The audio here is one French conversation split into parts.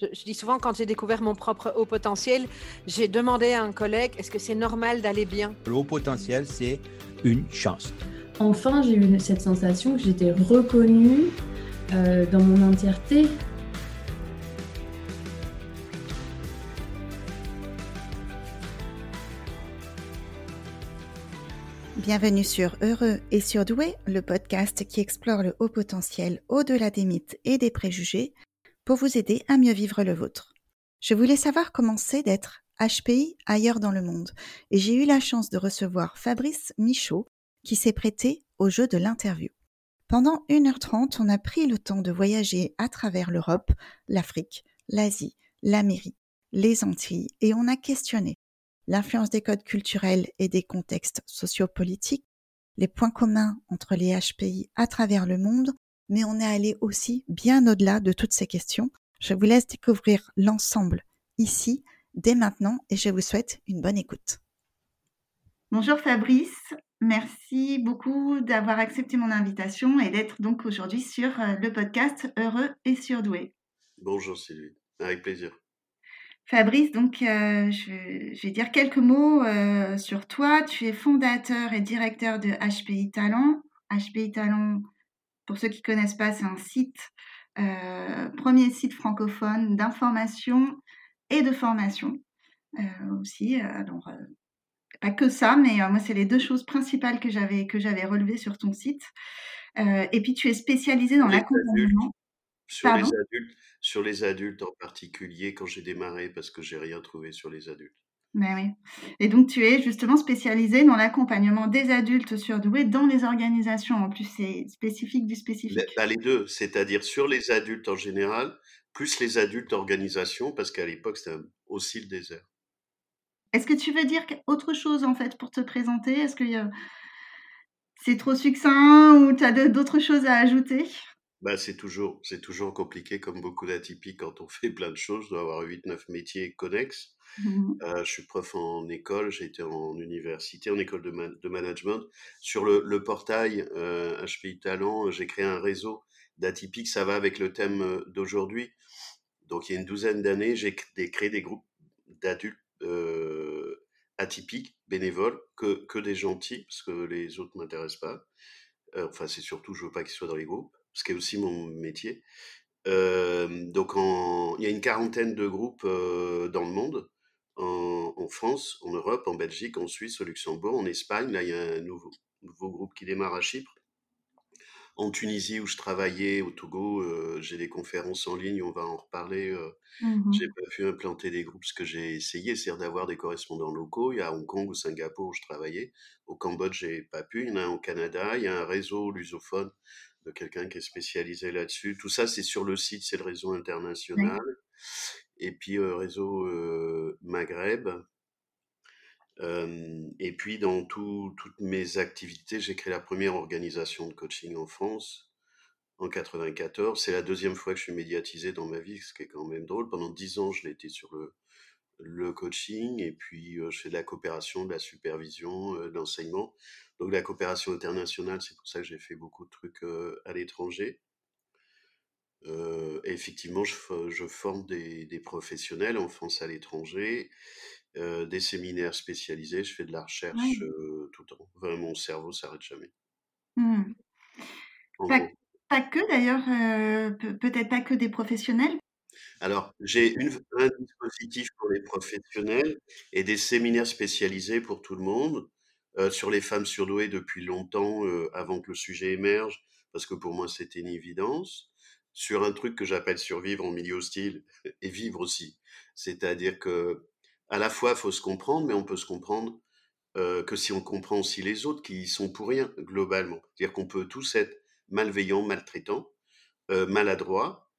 Je, dis souvent, quand j'ai découvert mon propre haut potentiel, j'ai demandé à un collègue, est-ce que c'est normal d'aller bien? Le haut potentiel, c'est une chance. Enfin, j'ai eu cette sensation que j'étais reconnue euh, dans mon entièreté. Bienvenue sur Heureux et Surdoué, le podcast qui explore le haut potentiel au-delà des mythes et des préjugés pour vous aider à mieux vivre le vôtre. Je voulais savoir comment c'est d'être HPI ailleurs dans le monde et j'ai eu la chance de recevoir Fabrice Michaud qui s'est prêté au jeu de l'interview. Pendant 1h30, on a pris le temps de voyager à travers l'Europe, l'Afrique, l'Asie, l'Amérique, les Antilles et on a questionné l'influence des codes culturels et des contextes sociopolitiques, les points communs entre les HPI à travers le monde mais on est allé aussi bien au-delà de toutes ces questions. Je vous laisse découvrir l'ensemble ici, dès maintenant, et je vous souhaite une bonne écoute. Bonjour Fabrice, merci beaucoup d'avoir accepté mon invitation et d'être donc aujourd'hui sur euh, le podcast Heureux et Surdoué. Bonjour Sylvie, avec plaisir. Fabrice, donc euh, je, vais dire quelques mots euh, sur toi. Tu es fondateur et directeur de HPI Talent. HPI Talent, pour ceux qui ne connaissent pas, c'est un site, euh, premier site francophone d'information et de formation euh, aussi. Alors, euh, pas que ça, mais moi, c'est les deux choses principales que j'avais que j'avais relevées sur ton site. et puis, tu es spécialisé dans l'accompagnement. Sur les adultes, sur les adultes en particulier, quand j'ai démarré, parce que j'ai rien trouvé sur les adultes. Mais oui. Et donc, tu es justement spécialisé dans l'accompagnement des adultes surdoués dans les organisations. En plus, c'est spécifique du spécifique. Bah, les deux, c'est-à-dire sur les adultes en général, plus les adultes organisations, parce qu'à l'époque, c'était aussi le désert. Est-ce que tu veux dire autre chose, en fait, pour te présenter? Est-ce que c'est trop succinct ou tu as d'autres choses à ajouter? Bah, c'est toujours, c'est toujours compliqué, comme beaucoup d'atypiques, quand on fait plein de choses. Je dois avoir 8-9 métiers connexes. Mmh euh, je suis prof en école, j'ai été en université, en école de, management. Sur le, portail euh, HPI Talent, j'ai créé un réseau d'atypiques, ça va avec le thème euh, d'aujourd'hui. Donc il y a une douzaine d'années, j'ai créé des groupes d'adultes euh, atypiques, bénévoles, que, des gentils, parce que les autres ne m'intéressent pas. Enfin, c'est surtout, je veux pas qu'ils soient dans les groupes, ce qui est aussi mon métier. Donc, il y a une quarantaine de groupes dans le monde en, France, en Europe, en Belgique, en Suisse, au Luxembourg, en Espagne. Là, il y a un nouveau, nouveau groupe qui démarre à Chypre. En Tunisie, où je travaillais, au Togo, euh, j'ai des conférences en ligne, on va en reparler. Euh, mmh j'ai pas pu implanter des groupes, ce que j'ai essayé, c'est d'avoir des correspondants locaux. Il y a Hong Kong ou Singapour où je travaillais. Au Cambodge, j'ai pas pu. Il y en a un au Canada. Il y a un réseau lusophone de quelqu'un qui est spécialisé là-dessus. Tout ça, c'est sur le site, c'est le réseau international et puis réseau Maghreb. et puis dans toutes mes activités, j'ai créé la première organisation de coaching en France en 94. C'est la deuxième fois que je suis médiatisé dans ma vie, ce qui est quand même drôle. Pendant dix ans, je l'ai été sur le, le coaching et puis je fais de la coopération, de la supervision, de l'enseignement. Donc la coopération internationale, c'est pour ça que j'ai fait beaucoup de trucs à l'étranger. Euh, effectivement, je, je forme des, des, professionnels en France à l'étranger, euh, des séminaires spécialisés, je fais de la recherche euh, tout le temps. Vraiment, mon cerveau s'arrête jamais. Mmh. Pas, pas, que d'ailleurs, peut-être pas que des professionnels. Alors, j'ai un dispositif pour les professionnels et des séminaires spécialisés pour tout le monde sur les femmes surdouées depuis longtemps, euh, avant que le sujet émerge, parce que pour moi c'était une évidence sur un truc que j'appelle survivre en milieu hostile et vivre aussi. C'est-à-dire que à la fois, il faut se comprendre, mais on peut se comprendre euh, que si on comprend aussi les autres qui y sont pour rien, globalement. C'est-à-dire qu'on peut tous être malveillants, maltraitants, euh, maladroits,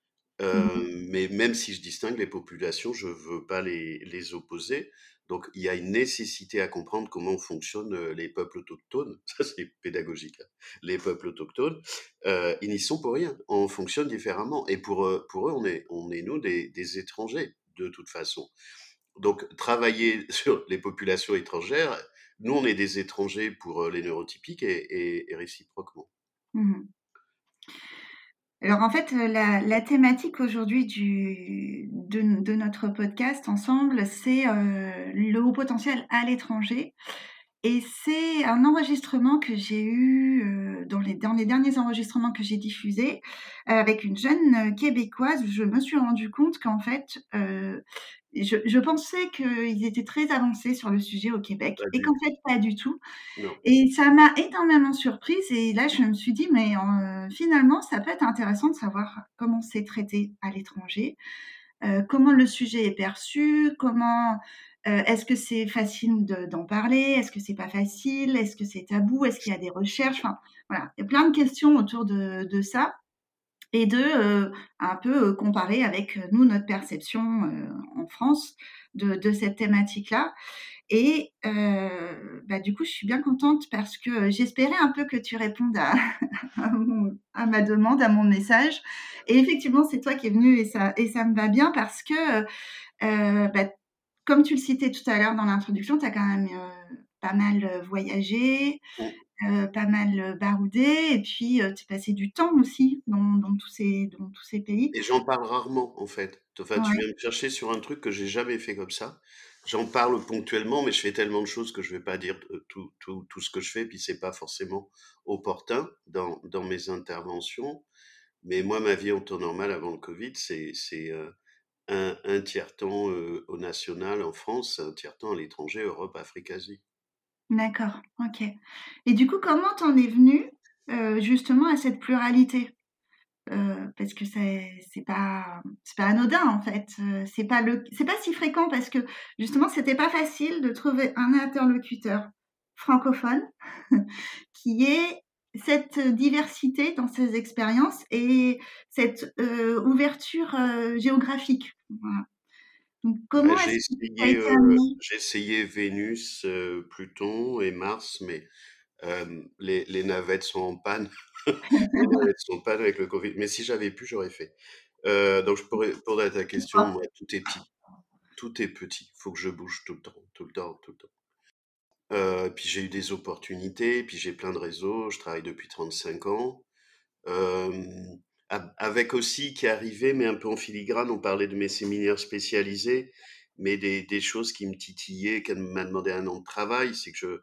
euh, mmh mais même si je distingue les populations, je veux pas les, les opposer. Donc, il y a une nécessité à comprendre comment fonctionnent euh, les peuples autochtones. Ça, c'est pédagogique. Hein. Les peuples autochtones, euh, ils n'y sont pour rien. On fonctionne différemment. Et pour, eux, pour eux, on est, on est nous, des, des étrangers, de toute façon. Donc, travailler sur les populations étrangères, nous, on est des étrangers pour euh, les neurotypiques et, réciproquement. Mmh Alors en fait, la, thématique aujourd'hui de, notre podcast ensemble, c'est le haut potentiel à l'étranger. Et c'est un enregistrement que j'ai eu euh, dans, les, dans les derniers enregistrements que j'ai diffusés euh, avec une jeune euh, québécoise. Je me suis rendu compte qu'en fait, je, je, pensais qu'ils étaient très avancés sur le sujet au Québec et qu'en fait, pas du tout. Et ça m'a énormément surprise. Et là, je me suis dit, mais finalement, ça peut être intéressant de savoir comment c'est traité à l'étranger, comment le sujet est perçu, comment euh, est-ce que c'est facile d'en parler? Est-ce que c'est pas facile? Est-ce que c'est tabou? Est-ce qu'il y a des recherches? Enfin, voilà, il y a plein de questions autour de, ça et de euh, un peu euh, comparer avec nous notre perception en France de, cette thématique-là. Et bah, du coup, je suis bien contente parce que j'espérais un peu que tu répondes à, ma demande, à mon message. Et effectivement, c'est toi qui es venu et ça, et ça me va bien parce que bah, comme tu le citais tout à l'heure dans l'introduction, tu as quand même euh, pas mal euh, voyagé, euh, pas mal baroudé, et puis tu passé du temps aussi dans, tous, ces, dans tous ces pays. Et j'en parle rarement, en fait. Enfin, Tu viens me chercher sur un truc que j'ai jamais fait comme ça. J'en parle ponctuellement, mais je fais tellement de choses que je ne vais pas dire tout, tout, tout, ce que je fais, puis c'est pas forcément opportun dans, dans, mes interventions. Mais moi, ma vie en temps normal avant le Covid, c'est un, tiers-temps au national en France, un tiers-temps à l'étranger, Europe, Afrique, Asie. D'accord, ok. Et du coup, comment t'en es venu justement à cette pluralité? Parce que c'est pas pas anodin en fait c'est pas c'est pas si fréquent parce que justement c'était pas facile de trouver un interlocuteur francophone qui est cette diversité dans ces expériences et cette euh, ouverture euh, géographique. Donc, comment j'ai essayé, euh, j'ai essayé Vénus, Pluton et Mars, mais les, les, navettes sont en panne. les navettes sont en panne avec le Covid. Mais si j'avais pu, j'aurais fait. donc, je pourrais répondre à ta question. Moi, tout est petit. Tout est petit. Il faut que je bouge tout le temps, tout le temps, tout le temps. Euh, puis j'ai eu des opportunités, puis j'ai plein de réseaux, je travaille depuis 35 ans. Avec aussi qui arrivait, mais un peu en filigrane, on parlait de mes séminaires spécialisés, mais des, choses qui me titillaient, qu'elle m'a demandé un an de travail, c'est que je,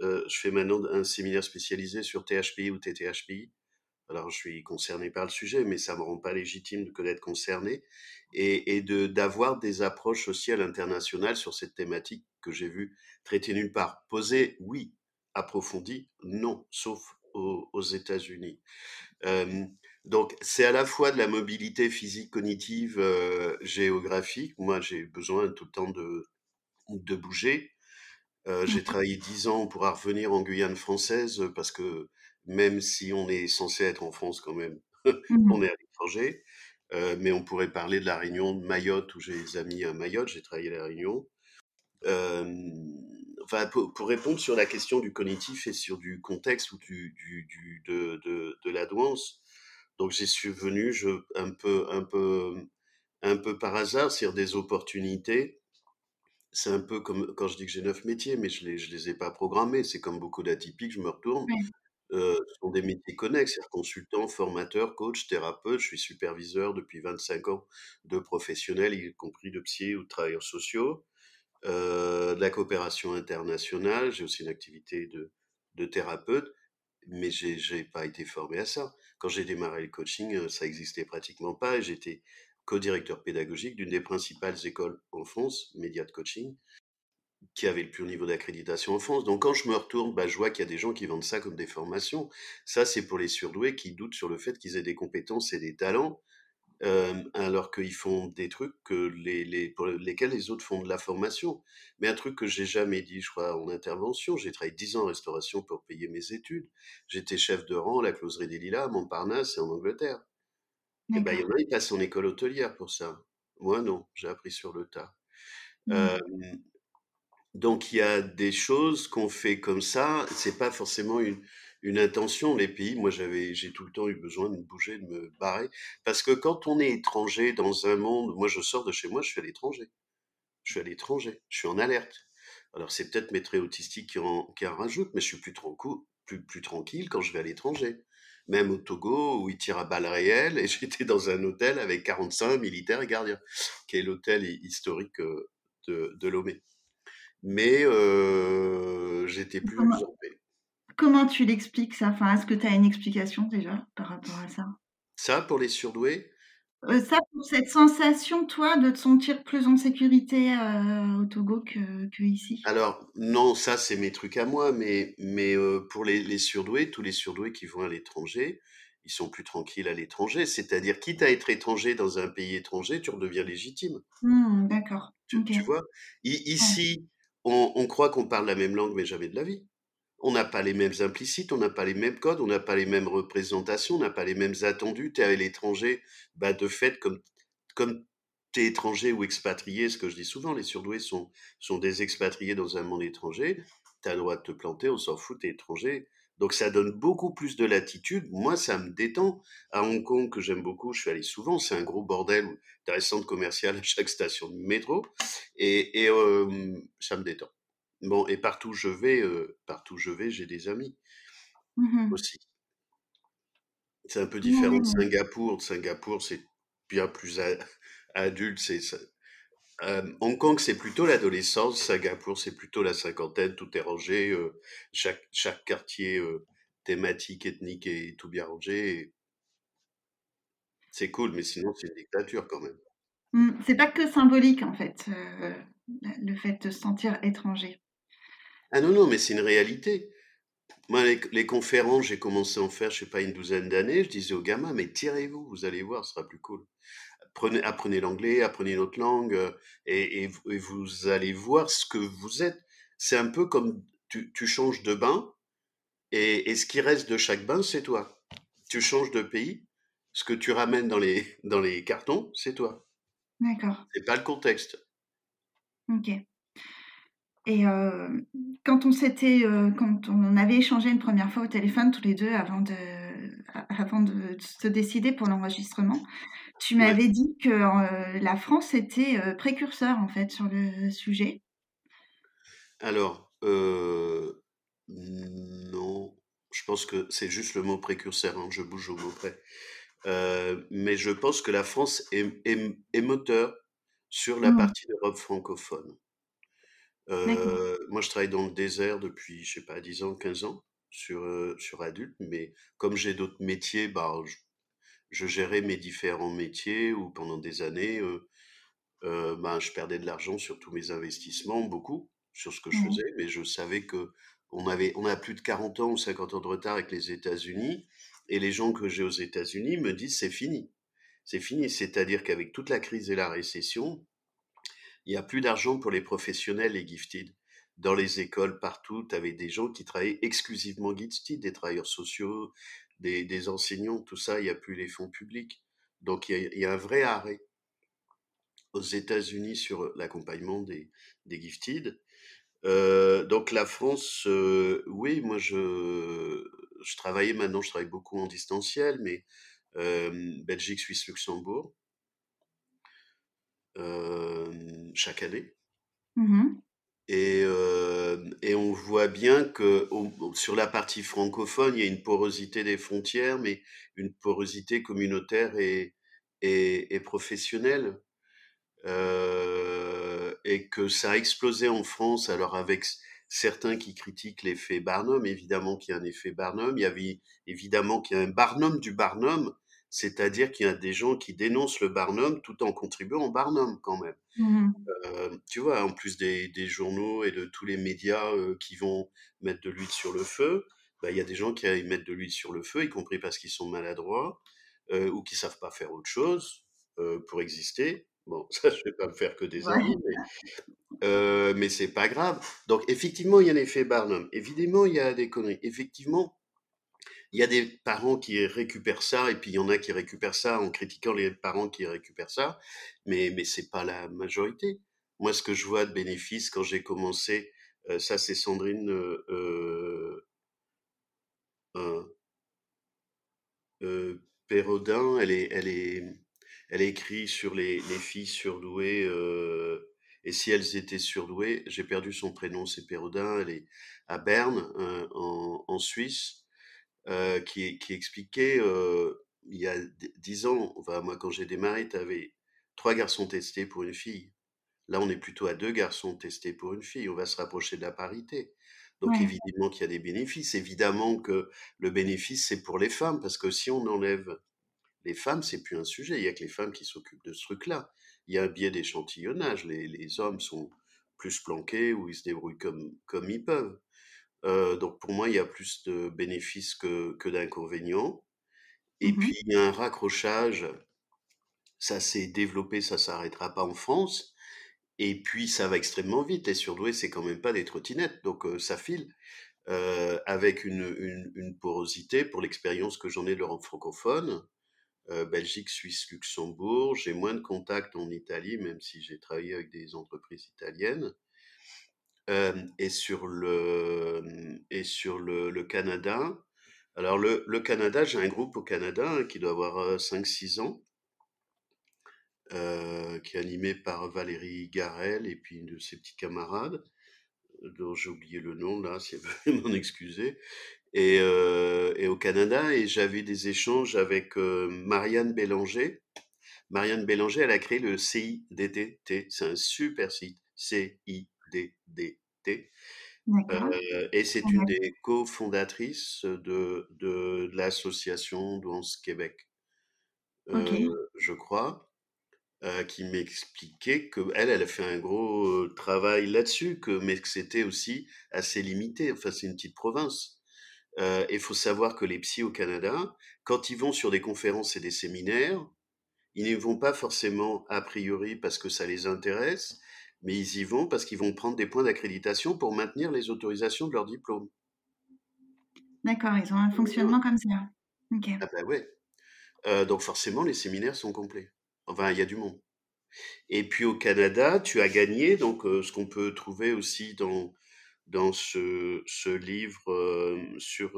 euh, je fais maintenant un séminaire spécialisé sur THPI ou TTHPI. Alors, je suis concerné par le sujet, mais ça me rend pas légitime de d'être concerné et, et de d'avoir des approches aussi à l'international sur cette thématique que j'ai vue traitée nulle part. Posée, oui. Approfondie, non, sauf aux, aux États-Unis. Euh, donc, c'est à la fois de la mobilité physique, cognitive, euh, géographique. Moi, j'ai besoin tout le temps de, de bouger. Euh, j'ai travaillé dix ans pour revenir en Guyane française parce que même si on est censé être en France quand même, mmh on est à l'étranger. Euh, mais on pourrait parler de la Réunion, de Mayotte, où j'ai des amis à Mayotte, j'ai travaillé à la Réunion. Euh, enfin, pour, répondre sur la question du cognitif et sur du contexte ou du, du, de, de, de, la douance, donc j'y suis venu je, un, peu, un, peu, un peu par hasard, sur des opportunités. C'est un peu comme quand je dis que j'ai neuf métiers, mais je ne les, je les ai pas programmés. C'est comme beaucoup d'atypiques, je me retourne. Euh, sont des métiers connexes, c'est-à-dire consultant, formateur, coach, thérapeute. Je suis superviseur depuis 25 ans de professionnels, y compris de psy ou de travailleurs sociaux, de la coopération internationale. J'ai aussi une activité de, de thérapeute, mais j'ai n'ai pas été formé à ça. Quand j'ai démarré le coaching, ça existait pratiquement pas et j'étais co-directeur pédagogique d'une des principales écoles en France, Média de Coaching, qui avait le plus haut niveau d'accréditation en France. Donc quand je me retourne, bah, je vois qu'il y a des gens qui vendent ça comme des formations. Ça, c'est pour les surdoués qui doutent sur le fait qu'ils aient des compétences et des talents, euh, alors qu'ils font des trucs que les, les, pour lesquels les autres font de la formation. Mais un truc que j'ai jamais dit, je crois, en intervention, j'ai travaillé 10 ans en restauration pour payer mes études. J'étais chef de rang à la Closerie des Lilas, à Montparnasse et en Angleterre. Et ben, il y en a, ils passent en école hôtelière pour ça. Moi, non, j'ai appris sur le tas. Mmh. Euh, donc il y a des choses qu'on fait comme ça, c'est pas forcément une, intention. Les pays, moi j'avais, j'ai tout le temps eu besoin de me bouger, de me barrer, parce que quand on est étranger dans un monde, moi je sors de chez moi, je suis à l'étranger, je suis à l'étranger, je suis en alerte. Alors c'est peut-être mes traits autistiques qui en, qui en rajoutent, mais je suis plus tranquille, plus, plus tranquille quand je vais à l'étranger. même au Togo où ils tirent à balles réelles, et j'étais dans un hôtel avec 45 militaires et gardiens, qui est l'hôtel historique de, de Lomé. Mais j'étais plus comment, comment tu l'expliques ça? Enfin, Est-ce que tu as une explication déjà par rapport à ça? Ça, pour les surdoués? Ça, pour cette sensation, toi, de te sentir plus en sécurité au Togo que, que, ici? Alors, non, ça, c'est mes trucs à moi, mais, mais pour les, les, surdoués, tous les surdoués qui vont à l'étranger, ils sont plus tranquilles à l'étranger. C'est-à-dire, quitte à être étranger dans un pays étranger, tu redeviens légitime. Mmh, d'accord. Tu, tu, vois? Ici, on, croit qu'on parle la même langue, mais jamais de la vie. On n'a pas les mêmes implicites, on n'a pas les mêmes codes, on n'a pas les mêmes représentations, on n'a pas les mêmes attendus. Tu es à l'étranger, bah de fait, comme, comme tu es étranger ou expatrié, ce que je dis souvent, les surdoués sont, sont des expatriés dans un monde étranger, tu as le droit de te planter, on s'en fout, tu es étranger. Donc ça donne beaucoup plus de latitude. Moi, ça me détend. À Hong Kong, que j'aime beaucoup, je suis allé souvent, c'est un gros bordel, un centre commercial à chaque station de métro, et, et euh, ça me détend. Bon, et partout où je vais, euh, partout où je vais, j'ai des amis mmh aussi. C'est un peu différent de Singapour. Singapour, c'est bien plus adulte. C'est Hong Kong, c'est plutôt l'adolescence. Singapour, c'est plutôt la cinquantaine. Tout est rangé. chaque, chaque quartier thématique, ethnique est tout bien rangé. C'est cool, mais sinon, c'est une dictature quand même. Mmh, c'est pas que symbolique, en fait, le fait de se sentir étranger. Ah non, non, mais c'est une réalité. Moi, les, conférences, j'ai commencé à en faire, je sais pas, une douzaine d'années. Je disais aux gamins, mais tirez-vous, vous allez voir, ce sera plus cool. Apprenez, apprenez l'anglais, apprenez une autre langue, euh, et, vous allez voir ce que vous êtes. C'est un peu comme tu, changes de bain, et, ce qui reste de chaque bain, c'est toi. Tu changes de pays, ce que tu ramènes dans les, dans les cartons, c'est toi. D'accord. C'est pas le contexte. Ok. Et quand on s'était, quand on avait échangé une première fois au téléphone tous les deux avant de, avant de se décider pour l'enregistrement, tu m'avais dit que la France était précurseur en fait sur le sujet. Alors, non, je pense que c'est juste le mot précurseur, hein, je bouge au mot près. mais je pense que la France est, est, moteur sur la mmh. partie d'Europe francophone. Euh, moi, je travaille dans le désert depuis, je sais pas, 10 ans, 15 ans sur, sur adultes, mais comme j'ai d'autres métiers, bah, je, gérais mes différents métiers où pendant des années, euh, bah, je perdais de l'argent sur tous mes investissements, beaucoup, sur ce que je faisais, mais je savais que on avait, on a plus de 40 ans ou 50 ans de retard avec les États-Unis, et les gens que j'ai aux États-Unis me disent c'est fini. C'est fini, c'est-à-dire qu'avec toute la crise et la récession, il n'y a plus d'argent pour les professionnels et gifted. Dans les écoles, partout, tu avais des gens qui travaillaient exclusivement gifted, des travailleurs sociaux, des, enseignants, tout ça, il n'y a plus les fonds publics. Donc il y, a, un vrai arrêt aux États-Unis sur l'accompagnement des, gifted. Euh, donc la France, euh, oui, moi je, travaillais maintenant, je travaille beaucoup en distanciel, mais euh, Belgique, Suisse, Luxembourg chaque année. Mmh et, et, on voit bien que sur la partie francophone, il y a une porosité des frontières, mais une porosité communautaire et, et, professionnelle. et que ça a explosé en France, alors avec certains qui critiquent l'effet Barnum, évidemment qu'il y a un effet Barnum, il y avait évidemment qu'il y a un Barnum du Barnum, c'est-à-dire qu'il y a des gens qui dénoncent le Barnum tout en contribuant au Barnum quand même. Mmh euh, tu vois, en plus des, journaux et de tous les médias euh, qui vont mettre de l'huile sur le feu, bah, il y a des gens qui mettent de l'huile sur le feu, y compris parce qu'ils sont maladroits euh, ou qui savent pas faire autre chose pour exister. Bon, ça, je vais pas me faire que des amis, mais, mais c'est pas grave. Donc, effectivement, il y a un effet Barnum. Évidemment, il y a des conneries. Effectivement, il y a des parents qui récupèrent ça, et puis il y en a qui récupèrent ça en critiquant les parents qui récupèrent ça, mais, mais ce n'est pas la majorité. Moi, ce que je vois de bénéfice quand j'ai commencé, euh, ça c'est Sandrine euh, euh, euh Pérodin, elle, est, elle, est, elle écrit sur les, les filles surdouées, et si elles étaient surdouées, j'ai perdu son prénom, c'est Pérodin, elle est à Berne, en, en Suisse. Qui, qui expliquait, il y a dix ans, enfin, moi quand j'ai démarré, tu avais trois garçons testés pour une fille. Là, on est plutôt à deux garçons testés pour une fille. On va se rapprocher de la parité. Donc, évidemment qu'il y a des bénéfices. Évidemment que le bénéfice, c'est pour les femmes, parce que si on enlève les femmes, c'est plus un sujet. Il y a que les femmes qui s'occupent de ce truc-là. Il y a un biais d'échantillonnage. Les, hommes sont plus planqués ou ils se débrouillent comme, comme ils peuvent. Euh, donc, pour moi, il y a plus de bénéfices que, que d'inconvénients. Et mmh puis, il y a un raccrochage. Ça s'est développé, ça s'arrêtera pas en France. Et puis, ça va extrêmement vite. Les surdoués, c'est quand même pas des trottinettes, donc ça file. avec une, une, porosité pour l'expérience que j'en ai de l'Europe francophone, Belgique, Suisse, Luxembourg. J'ai moins de contacts en Italie, même si j'ai travaillé avec des entreprises italiennes. Et sur le, et sur le, Canada, alors le, le Canada, j'ai un groupe au Canada hein, qui doit avoir 5-6 ans, euh, qui est animé par Valérie Garel et puis une de ses petits camarades, dont j'ai oublié le nom là, si elle veut m'en excuser. Et, euh, et, au Canada, et j'avais des échanges avec euh, Marianne Bélanger. Marianne Bélanger, elle a créé le CIDDT. C'est un super site, C-I-D-D-T. Euh, et c'est une des cofondatrices de, de, l'association Douance Québec, je crois. Euh, qui m'expliquait que elle, elle a fait un gros travail là-dessus, que mais que c'était aussi assez limité. Enfin, c'est une petite province. Euh, il faut savoir que les psys au Canada, quand ils vont sur des conférences et des séminaires, ils ne vont pas forcément a priori parce que ça les intéresse, mais ils y vont parce qu'ils vont prendre des points d'accréditation pour maintenir les autorisations de leur diplôme. D'accord, ils ont un fonctionnement comme ça. Ah ben ouais. Euh, donc forcément, les séminaires sont complets. Enfin, il y a du monde. Et puis au Canada, tu as gagné, donc ce qu'on peut trouver aussi dans, dans ce, ce livre sur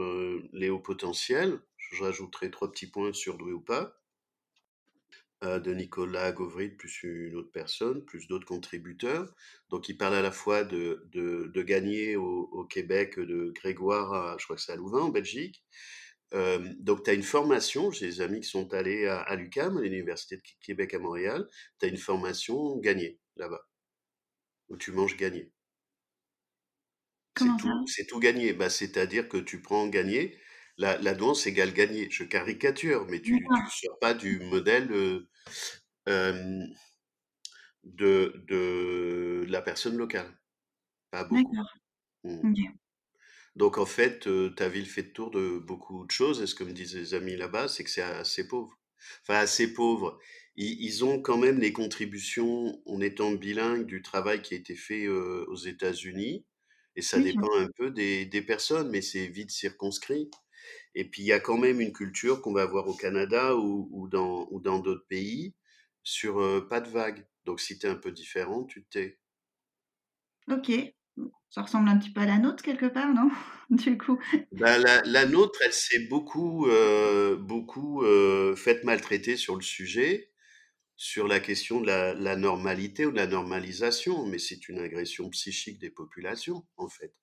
les hauts potentiels. Je rajouterai trois petits points sur doué ou pas. De Nicolas Gauvry, plus une autre personne, plus d'autres contributeurs. Donc, il parle à la fois de, de, au, au, Québec, de Grégoire, je crois que c'est à Louvain, en Belgique, donc, tu as une formation, j'ai des amis qui sont allés à, l'UCAM, à l'Université de Québec à Montréal, tu as une formation gagnée là-bas, où tu manges gagné. C'est tout, gagné. Bah, C'est-à-dire que tu prends gagné, la, la douance égale gagné. Je caricature, mais tu ne sors pas du modèle de, de, la personne locale. Pas beaucoup. Mmh. Donc en fait, ta ville fait le tour de beaucoup de choses et ce que me disent les amis là-bas, c'est que c'est assez pauvre. Enfin assez pauvre. Ils ont quand même les contributions, en étant bilingue, du travail qui a été fait, aux États-Unis et ça dépend un peu des des personnes, mais c'est vite circonscrit et puis il y a quand même une culture qu'on va avoir au Canada ou ou dans ou dans d'autres pays sur, pas de vagues. Donc si tu es un peu différent, tu t'es. OK. Ça ressemble un petit peu à la nôtre quelque part, non? Du coup. Ben, la, la, nôtre, elle s'est beaucoup, euh, beaucoup euh, faite maltraiter sur le sujet, sur la question de la, normalité ou de la normalisation, mais c'est une agression psychique des populations, en fait.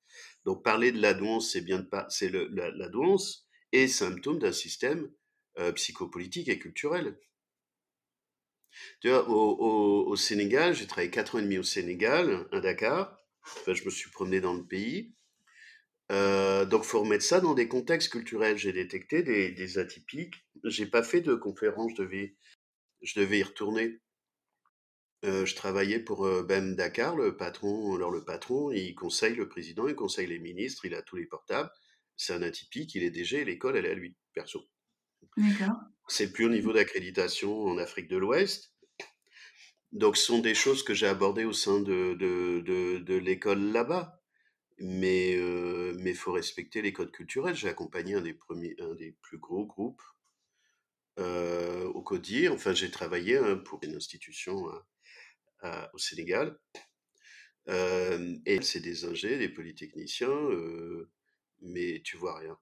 Donc parler de la douance, c'est bien de pas, c'est la, douance est symptôme d'un système euh, psychopolitique et culturel. Tu vois, au, Sénégal, j'ai travaillé quatre ans et demi au Sénégal, à Dakar je me suis promené dans le pays. Euh, donc, faut remettre ça dans des contextes culturels. J'ai détecté des, des atypiques. J'ai pas fait de conférence. Je devais, je devais y retourner. Euh, je travaillais pour euh, Ben Dakar, le patron. Alors, le patron, il conseille le président, il conseille les ministres, il a tous les portables. C'est un atypique, il est DG, l'école, elle est à lui, perso. D'accord. C'est plus au niveau d'accréditation en Afrique de l'Ouest. Donc, ce sont des choses que j'ai abordées au sein de, de, de, de l'école là-bas. Mais il faut respecter les codes culturels. J'ai accompagné un des, premiers, un des plus gros groupes au CODIR. Enfin, j'ai travaillé hein, pour une institution au Sénégal. Euh, et c'est des ingés, des polytechniciens, euh, mais tu vois rien.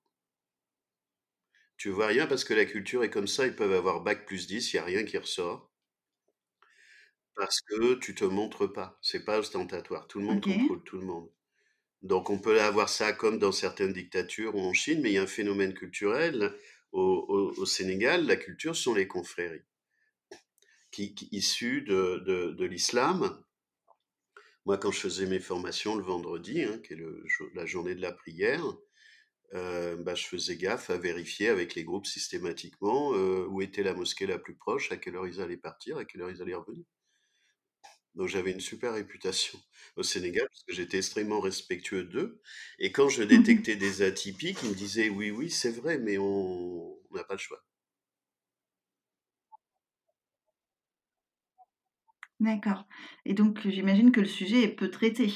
Tu vois rien parce que la culture est comme ça. Ils peuvent avoir bac plus 10, il n'y a rien qui ressort. Parce que tu te montres pas, c'est pas ostentatoire. Tout le monde contrôle tout le monde. Donc on peut avoir ça comme dans certaines dictatures ou en Chine, mais il y a un phénomène culturel. Au, Sénégal, la culture sont les confréries, qui, issues de, l'islam. Moi, quand je faisais mes formations le vendredi, hein, qui est la journée de la prière, euh, bah, je faisais gaffe à vérifier avec les groupes systématiquement euh, où était la mosquée la plus proche, à quelle heure ils allaient partir, à quelle heure ils allaient revenir. Donc j'avais une super réputation au Sénégal parce que j'étais extrêmement respectueux d'eux. Et quand je mmh détectais des atypiques, ils me disaient oui, oui, c'est vrai, mais on n'a pas le choix. D'accord. Et donc j'imagine que le sujet est peu traité.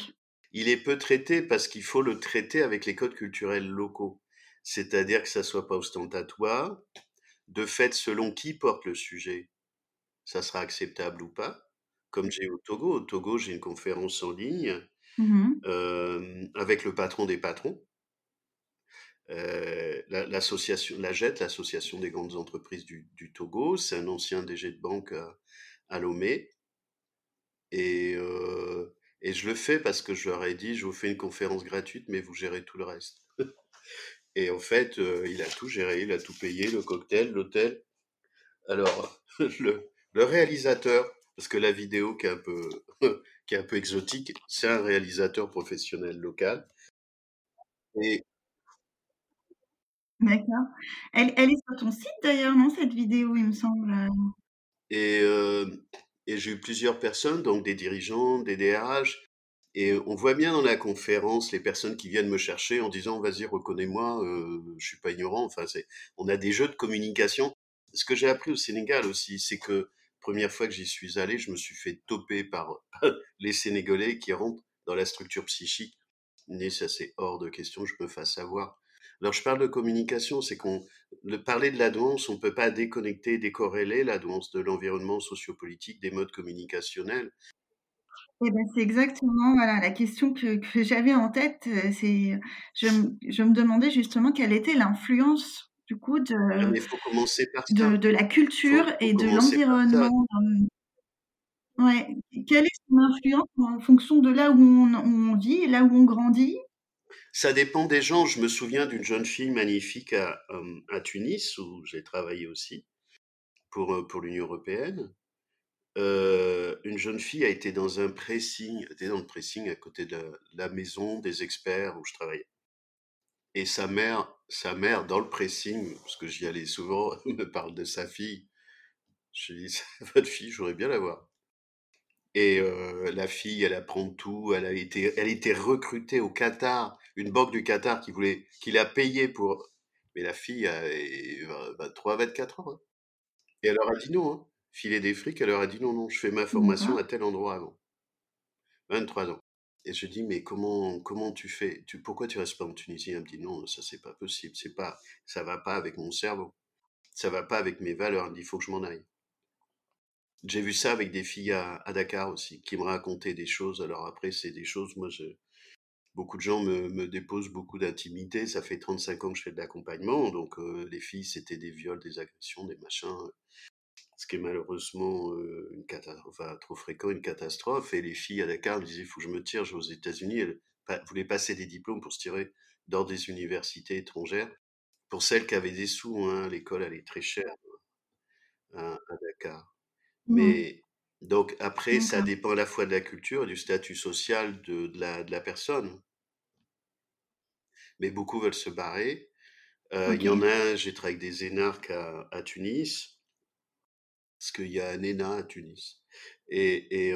Il est peu traité parce qu'il faut le traiter avec les codes culturels locaux. C'est-à-dire que ça soit pas ostentatoire. De fait, selon qui porte le sujet, ça sera acceptable ou pas comme j'ai au Togo. Au Togo, j'ai une conférence en ligne mmh avec le patron des patrons. l'association, la JET, l'association des grandes entreprises du, Togo, c'est un ancien DG de banque à, Lomé. Et, et je le fais parce que je leur ai dit, je vous fais une conférence gratuite, mais vous gérez tout le reste. et en fait, il a tout géré, il a tout payé, le cocktail, l'hôtel. Alors, le, le réalisateur, parce que la vidéo qui est un peu, qui est un peu exotique, c'est un réalisateur professionnel local. Et D'accord. Elle, elle, est sur ton site d'ailleurs, non, cette vidéo, il me semble? Et, euh, et j'ai eu plusieurs personnes, donc des dirigeants, des DRH, et on voit bien dans la conférence les personnes qui viennent me chercher en disant vas-y reconnais-moi, euh, je suis pas ignorant. Enfin, c'est, on a des jeux de communication. Ce que j'ai appris au Sénégal aussi, c'est que première fois que j'y suis allé, je me suis fait toper par les Sénégalais qui rentrent dans la structure psychique. Mais ça, c'est hors de question que je me fasse savoir. Alors, je parle de communication, c'est qu'on, parler de la douance, on ne peut pas déconnecter, décorréler la douance de l'environnement sociopolitique, des modes communicationnels. Eh ben, c'est exactement voilà, la question que, j'avais en tête. Euh, je, je me demandais justement quelle était l'influence du coup de, de, la culture et de l'environnement. Ouais. Quelle est son influence en fonction de là où on, vit et là où on grandit? Ça dépend des gens. Je me souviens d'une jeune fille magnifique à, euh, à Tunis où j'ai travaillé aussi pour, euh, pour l'Union européenne. Euh, une jeune fille a été dans un pressing, était dans le pressing à côté de la maison des experts où je travaillais. Et sa mère, sa mère dans le pressing, parce que j'y allais souvent, me parle de sa fille. Je lui dis, votre fille, j'aurais bien la voir. Et euh, la fille, elle apprend tout. Elle a été, elle a été recrutée au Qatar, une banque du Qatar qui voulait, qui l'a payée pour. Mais la fille a 23, 24 ans. Hein. Et elle leur a dit non. Hein. Filer des frics, elle leur a dit non, non, je fais ma formation à tel endroit avant. 23 ans. Et je dis, mais comment, comment tu fais? Tu, Pourquoi tu restes pas en Tunisie? Elle me dit, non, ça c'est pas possible, c'est pas, ça va pas avec mon cerveau, ça va pas avec mes valeurs, elle me dit, il faut que je m'en aille. J'ai vu ça avec des filles à, Dakar aussi, qui me racontaient des choses. Alors après, c'est des choses, moi, je, beaucoup de gens me, me déposent beaucoup d'intimité. Ça fait 35 ans que je fais de l'accompagnement, donc euh, les filles, c'était des viols, des agressions, des machins ce qui est malheureusement euh, une catastrophe, trop fréquent, une catastrophe. Et les filles à Dakar me disaient, il faut que je me tire, je vais aux États-Unis. Elles voulaient passer des diplômes pour se tirer dans des universités étrangères. Pour celles qui avaient des sous, hein, l'école, elle est très chère hein, à, Dakar. Mmh. Mais donc après, ça dépend à la fois de la culture et du statut social de, la, de la, personne. Mais beaucoup veulent se barrer. Euh, il y en a, j'ai travaillé avec des énarques à, à Tunis parce qu'il y a un ENA à Tunis. Et,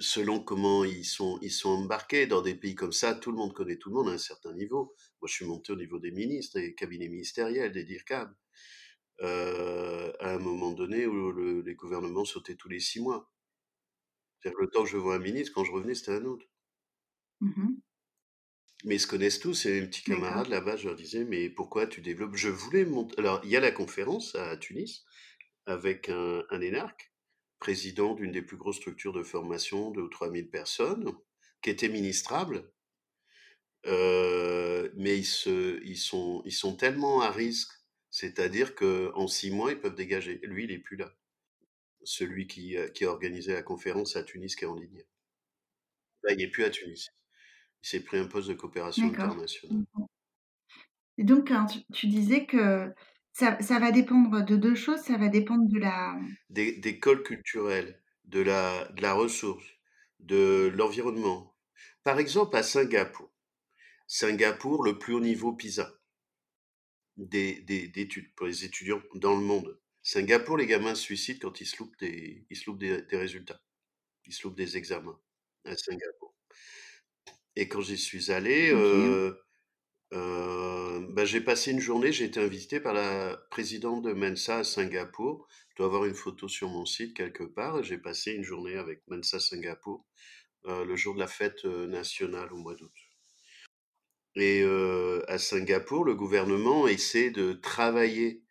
selon comment ils sont, ils sont embarqués dans des pays comme ça, tout le monde connaît tout le monde à un certain niveau. Moi, je suis monté au niveau des ministres, des cabinets ministériels, des DIRCAB, à un moment donné où les gouvernements sautaient tous les six mois. C'est-à-dire que le temps que je vois un ministre, quand je revenais, c'était un autre. Mmh mais ils se connaissent tous, et mes petits camarades là-bas, je leur disais, mais pourquoi tu développes? Je voulais monter. Alors, il y a la conférence à Tunis, avec un, un énarque, président d'une des plus grosses structures de formation de 3000 personnes, qui était ministrable. Euh, mais ils, se, ils, sont, ils sont tellement à risque, c'est-à-dire qu'en six mois, ils peuvent dégager. Lui, il n'est plus là. Celui qui, qui a organisé la conférence à Tunis, qui est en ligne. Là, il n'est plus à Tunis. Il s'est pris un poste de coopération internationale. Et donc, tu, disais que ça, va dépendre de deux choses. Ça va dépendre de la... Des, des cols culturels, de la, de la ressource, de l'environnement. Par exemple, à Singapour. Singapour, le plus haut niveau PISA d'études pour les étudiants dans le monde. Singapour, les gamins se suicident quand ils se loupent des, ils se des, des résultats. Ils se loupent des examens à Singapour. Et quand j'y suis allé, euh, euh, bah, j'ai passé une journée, j'ai été invité par la présidente de Mensa à Singapour. Je dois avoir une photo sur mon site quelque part. J'ai passé une journée avec Mensa Singapour euh, le jour de la fête nationale au mois d'août. Et à Singapour, le gouvernement essaie de travailler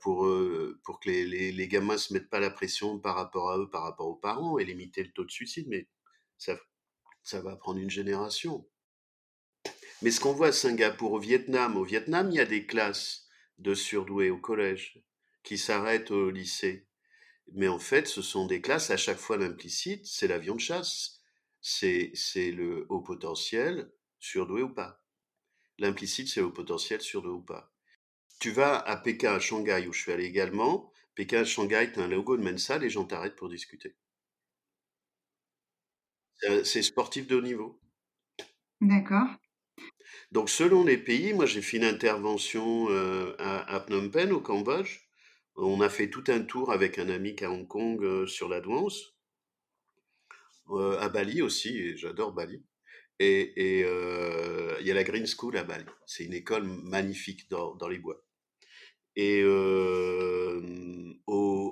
pour, pour que les, les, gamins ne se mettent pas la pression par rapport à eux, par rapport aux parents, et limiter le taux de suicide. Mais ça, ça va prendre une génération. Mais ce qu'on voit à Singapour, au Vietnam, au Vietnam, il y a des classes de surdoués au collège qui s'arrêtent au lycée. Mais en fait, ce sont des classes, à chaque fois l'implicite, c'est l'avion de chasse. C'est le haut potentiel, surdoué ou pas. L'implicite, c'est le haut potentiel, surdoué ou pas. Tu vas à Pékin, à Shanghai, où je suis allé également. Pékin, à Shanghai, tu as un logo de Mensa, les gens t'arrêtent pour discuter. C'est sportif de haut niveau. D'accord. Donc, selon les pays, moi j'ai fait une intervention euh, à, Phnom Penh, au Cambodge. On a fait tout un tour avec un ami à Hong Kong euh, sur la douance. Euh, à Bali aussi, j'adore Bali. Et il y a la Green School à Bali. C'est une école magnifique dans, dans les bois. Et au,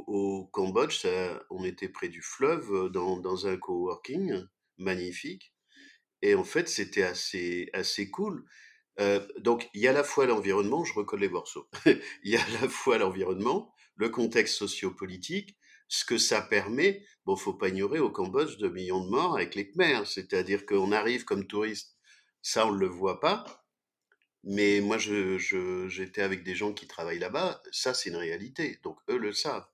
au, Cambodge, on était près du fleuve dans, dans un coworking magnifique. Et en fait, c'était assez, assez cool. donc, il y a à la fois l'environnement, je recolle les morceaux, il y a à la fois l'environnement, le contexte sociopolitique, ce que ça permet, bon, faut pas ignorer au Cambodge de millions de morts avec les Khmers, c'est-à-dire qu'on arrive comme touriste, ça on ne le voit pas, mais moi j'étais avec des gens qui travaillent là-bas, ça c'est une réalité, donc eux le savent.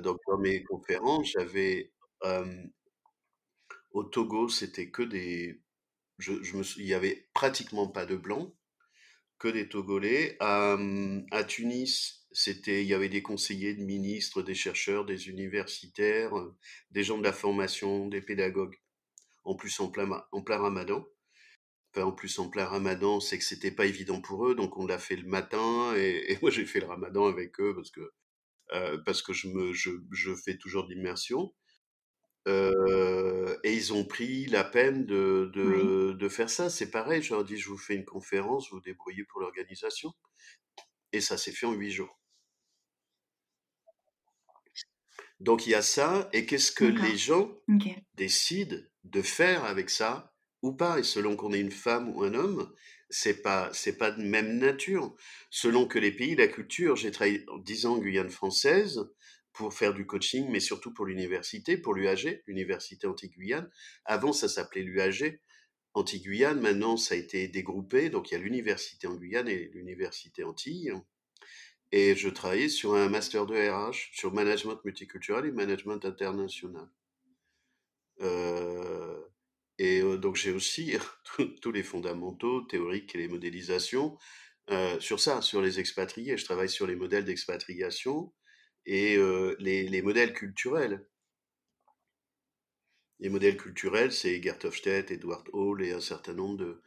donc dans mes conférences, j'avais au Togo, c'était que des. Je, me, il y avait pratiquement pas de blancs, que des Togolais. À, à Tunis, c'était, il y avait des conseillers, de ministres, des chercheurs, des universitaires, des gens de la formation, des pédagogues. En plus, en plein, en plein ramadan. Enfin, en plus, en plein ramadan, c'est que c'était pas évident pour eux, donc on l'a fait le matin, et, moi j'ai fait le ramadan avec eux parce que, euh, parce que je, me, je, je fais toujours de l'immersion et ils ont pris la peine de, de, de faire ça. C'est pareil, je leur dis, je vous fais une conférence, vous débrouillez pour l'organisation. Et ça s'est fait en huit jours. Donc il y a ça, et qu'est-ce que les gens décident de faire avec ça ou pas? Et selon qu'on est une femme ou un homme, c'est pas c'est pas de même nature. Selon que les pays, la culture, j'ai travaillé dix ans en Guyane française, pour faire du coaching, mais surtout pour l'université, pour l'UAG, l'Université Anti-Guyane. Avant, ça s'appelait l'UAG Anti-Guyane. Maintenant, ça a été dégroupé. Donc, il y a l'Université en Guyane et l'Université Antilles. Et je travaillais sur un master de RH, sur management multiculturel et management international. Euh, et euh, donc, j'ai aussi tous les fondamentaux théoriques et les modélisations euh, sur ça, sur les expatriés. Je travaille sur les modèles d'expatriation et les, les, modèles culturels. Les modèles culturels, c'est Gert Hofstedt, Edward Hall et un certain nombre de,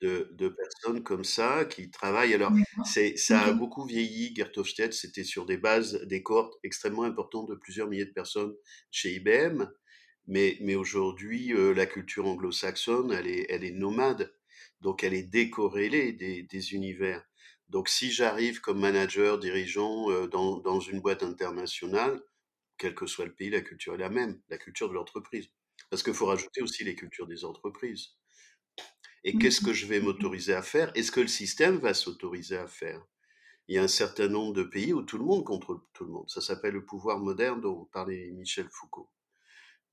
de, de personnes comme ça qui travaillent. Alors, c'est, ça a beaucoup vieilli. Gert Hofstedt, c'était sur des bases, des cohortes extrêmement importantes de plusieurs milliers de personnes chez IBM. Mais, mais aujourd'hui, la culture anglo-saxonne, elle est, elle est nomade. Donc, elle est décorrélée des, des univers. Donc si j'arrive comme manager, dirigeant euh, dans, dans, une boîte internationale, quel que soit le pays, la culture est la même, la culture de l'entreprise. Parce qu'il faut rajouter aussi les cultures des entreprises. Et qu'est-ce que je vais m'autoriser à faire? Est-ce que le système va s'autoriser à faire? Il y a un certain nombre de pays où tout le monde contrôle tout le monde. Ça s'appelle le pouvoir moderne dont parlait Michel Foucault.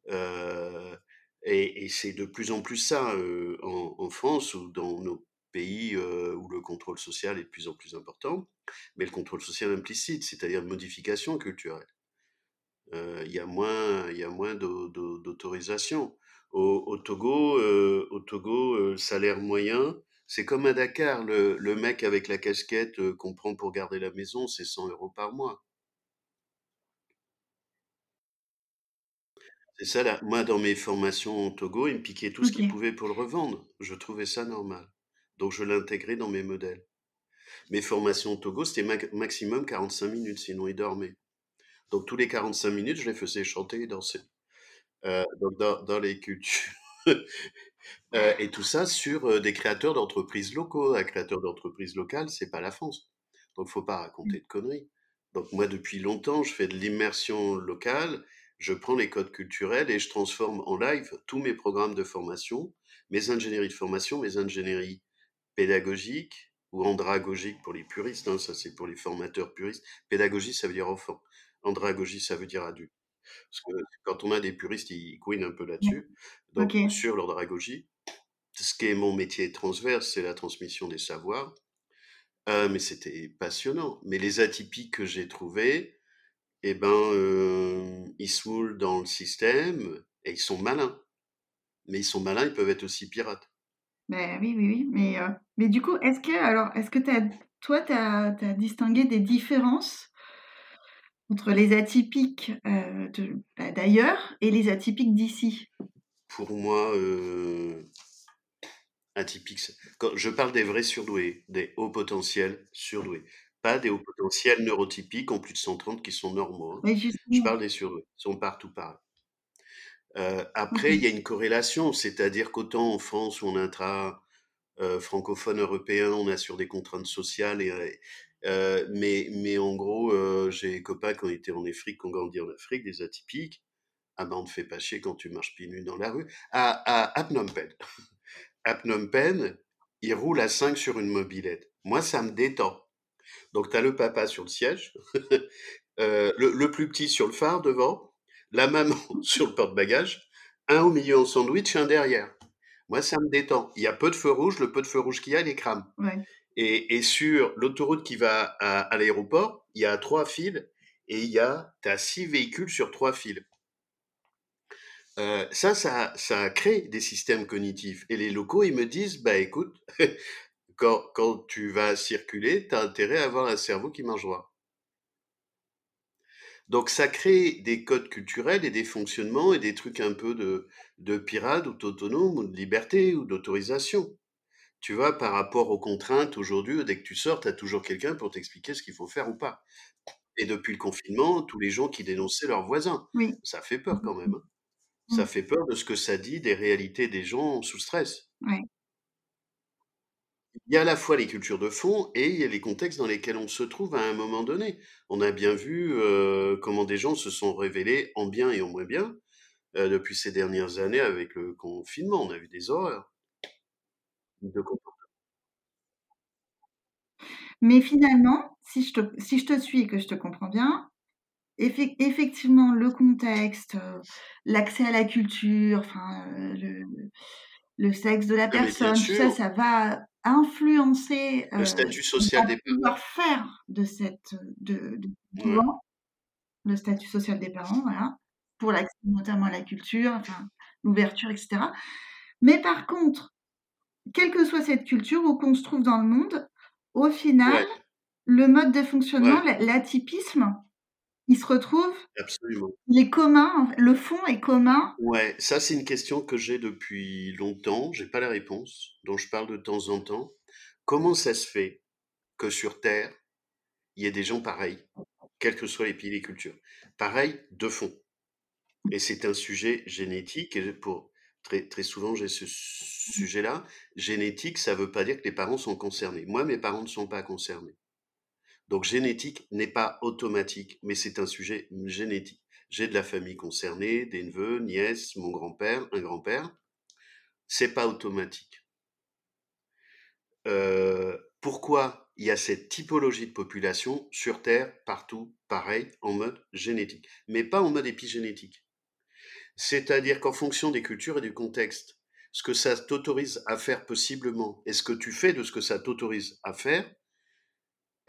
Euh, et, et c'est de plus en plus ça euh, en, en, France ou dans nos pays où le contrôle social est de plus en plus important, mais le contrôle social implicite, c'est-à-dire modification culturelle. Il y a moins, y a moins d'autorisation. Au, Togo, euh, au Togo, euh, salaire moyen, c'est comme à Dakar, le, le mec avec la casquette euh, qu'on prend pour garder la maison, c'est 100 euros par mois. C'est ça, là. Moi, dans mes formations au Togo, ils me piquaient tout ce qu'ils pouvaient pour le revendre. Je trouvais ça normal. Donc, je l'intégrais dans mes modèles. Mes formations au Togo, c'était maximum 45 minutes, sinon ils dormaient. Donc, tous les 45 minutes, je les faisais chanter et danser. Euh, donc dans, les cultures. Euh, et tout ça sur euh, des créateurs d'entreprises locaux. Un créateur d'entreprises locales, c'est pas la France. Donc, faut pas raconter de conneries. Donc, moi, depuis longtemps, je fais de l'immersion locale. Je prends les codes culturels et je transforme en live tous mes programmes de formation, mes ingénieries de formation, mes ingénieries pédagogiques ou andragogiques pour les puristes. Hein, ça, c'est pour les formateurs puristes. Pédagogie, ça veut dire enfant. Andragogie, ça veut dire adulte. Parce que quand on a des puristes, ils couinent un peu là-dessus. Donc, sur l'andragogie, ce qui est mon métier transverse, c'est la transmission des savoirs. Euh, mais c'était passionnant. Mais les atypiques que j'ai trouvés, eh ben, euh, ils se moulent dans le système et ils sont malins. Mais ils sont malins, ils peuvent être aussi pirates. Ben, oui, oui, oui. Mais, euh, mais du coup, est-ce que, alors, est-ce que as, toi, tu as, as, distingué des différences entre les atypiques euh, bah, d'ailleurs et les atypiques d'ici? Pour moi, euh, atypiques, quand je parle des vrais surdoués, des hauts potentiels surdoués, pas des hauts potentiels neurotypiques en plus de 130 qui sont normaux. Hein. Je parle des surdoués, ils sont partout pareils. Euh, après, il y a une corrélation, c'est-à-dire qu'autant en France on intra euh, européen, on a sur des contraintes sociales euh, mais, en gros, j'ai des copains qui ont été en Afrique, qui ont grandi en Afrique, des atypiques. Ah ben, on ne fait pas chier quand tu marches pieds nus dans la rue. À, à, Phnom Penh. à Phnom Penh, il roule à 5 sur une mobilette. Moi, ça me détend. Donc, tu as le papa sur le siège, le, plus petit sur le phare devant, la maman sur le porte-bagages, un au milieu en sandwich, un derrière. Moi, ça me détend. Il y a peu de feux rouges, le peu de feux rouges qu'il y a, il les crame. Ouais. Et, sur l'autoroute qui va à, l'aéroport, il y a trois fils et il y a, as six véhicules sur trois fils. Euh, ça, ça, ça crée des systèmes cognitifs. Et les locaux, ils me disent, bah écoute, quand, quand tu vas circuler, tu as intérêt à avoir un cerveau qui marche droit. Donc ça crée des codes culturels et des fonctionnements et des trucs un peu de, de pirate ou d'autonome ou de liberté ou d'autorisation tu vois, par rapport aux contraintes, aujourd'hui, dès que tu sors, tu as toujours quelqu'un pour t'expliquer ce qu'il faut faire ou pas. Et depuis le confinement, tous les gens qui dénonçaient leurs voisins, ça fait peur quand même. Hein. Ça mmh. fait peur de ce que ça dit des réalités des gens sous stress. Il y a à la fois les cultures de fond et il y a les contextes dans lesquels on se trouve à un moment donné. On a bien vu euh, comment des gens se sont révélés en bien et en moins bien euh, depuis ces dernières années avec le confinement. On a vu des horreurs. Mais finalement, si je te, si je te suis et que je te comprends bien, effectivement, le contexte, euh, l'accès à la culture, enfin, le, sexe de la personne, tout ça, ça va influencer le euh, statut social des parents. faire de cette de, le statut social des parents, voilà, pour l'accès notamment à la culture, enfin, l'ouverture, etc. Mais par contre, quelle que soit cette culture où qu'on se trouve dans le monde, au final, le mode de fonctionnement, l'atypisme, il se retrouve. Absolument. Il est commun, le fond est commun. Ouais, ça c'est une question que j'ai depuis longtemps, j'ai pas la réponse, dont je parle de temps en temps. Comment ça se fait que sur Terre, il y ait des gens pareils, quels que soient les pays et les cultures, pareils de fond Et c'est un sujet génétique, et pour, Très, souvent, j'ai ce sujet-là. Génétique, ça ne veut pas dire que les parents sont concernés. Moi, mes parents ne sont pas concernés. Donc, génétique n'est pas automatique, mais c'est un sujet génétique. J'ai de la famille concernée, des neveux, nièces, mon grand-père, un grand-père. C'est pas automatique. Euh, pourquoi il y a cette typologie de population sur Terre, partout, pareil, en mode génétique, mais pas en mode épigénétique c'est-à-dire qu'en fonction des cultures et du contexte, ce que ça t'autorise à faire possiblement et ce que tu fais de ce que ça t'autorise à faire,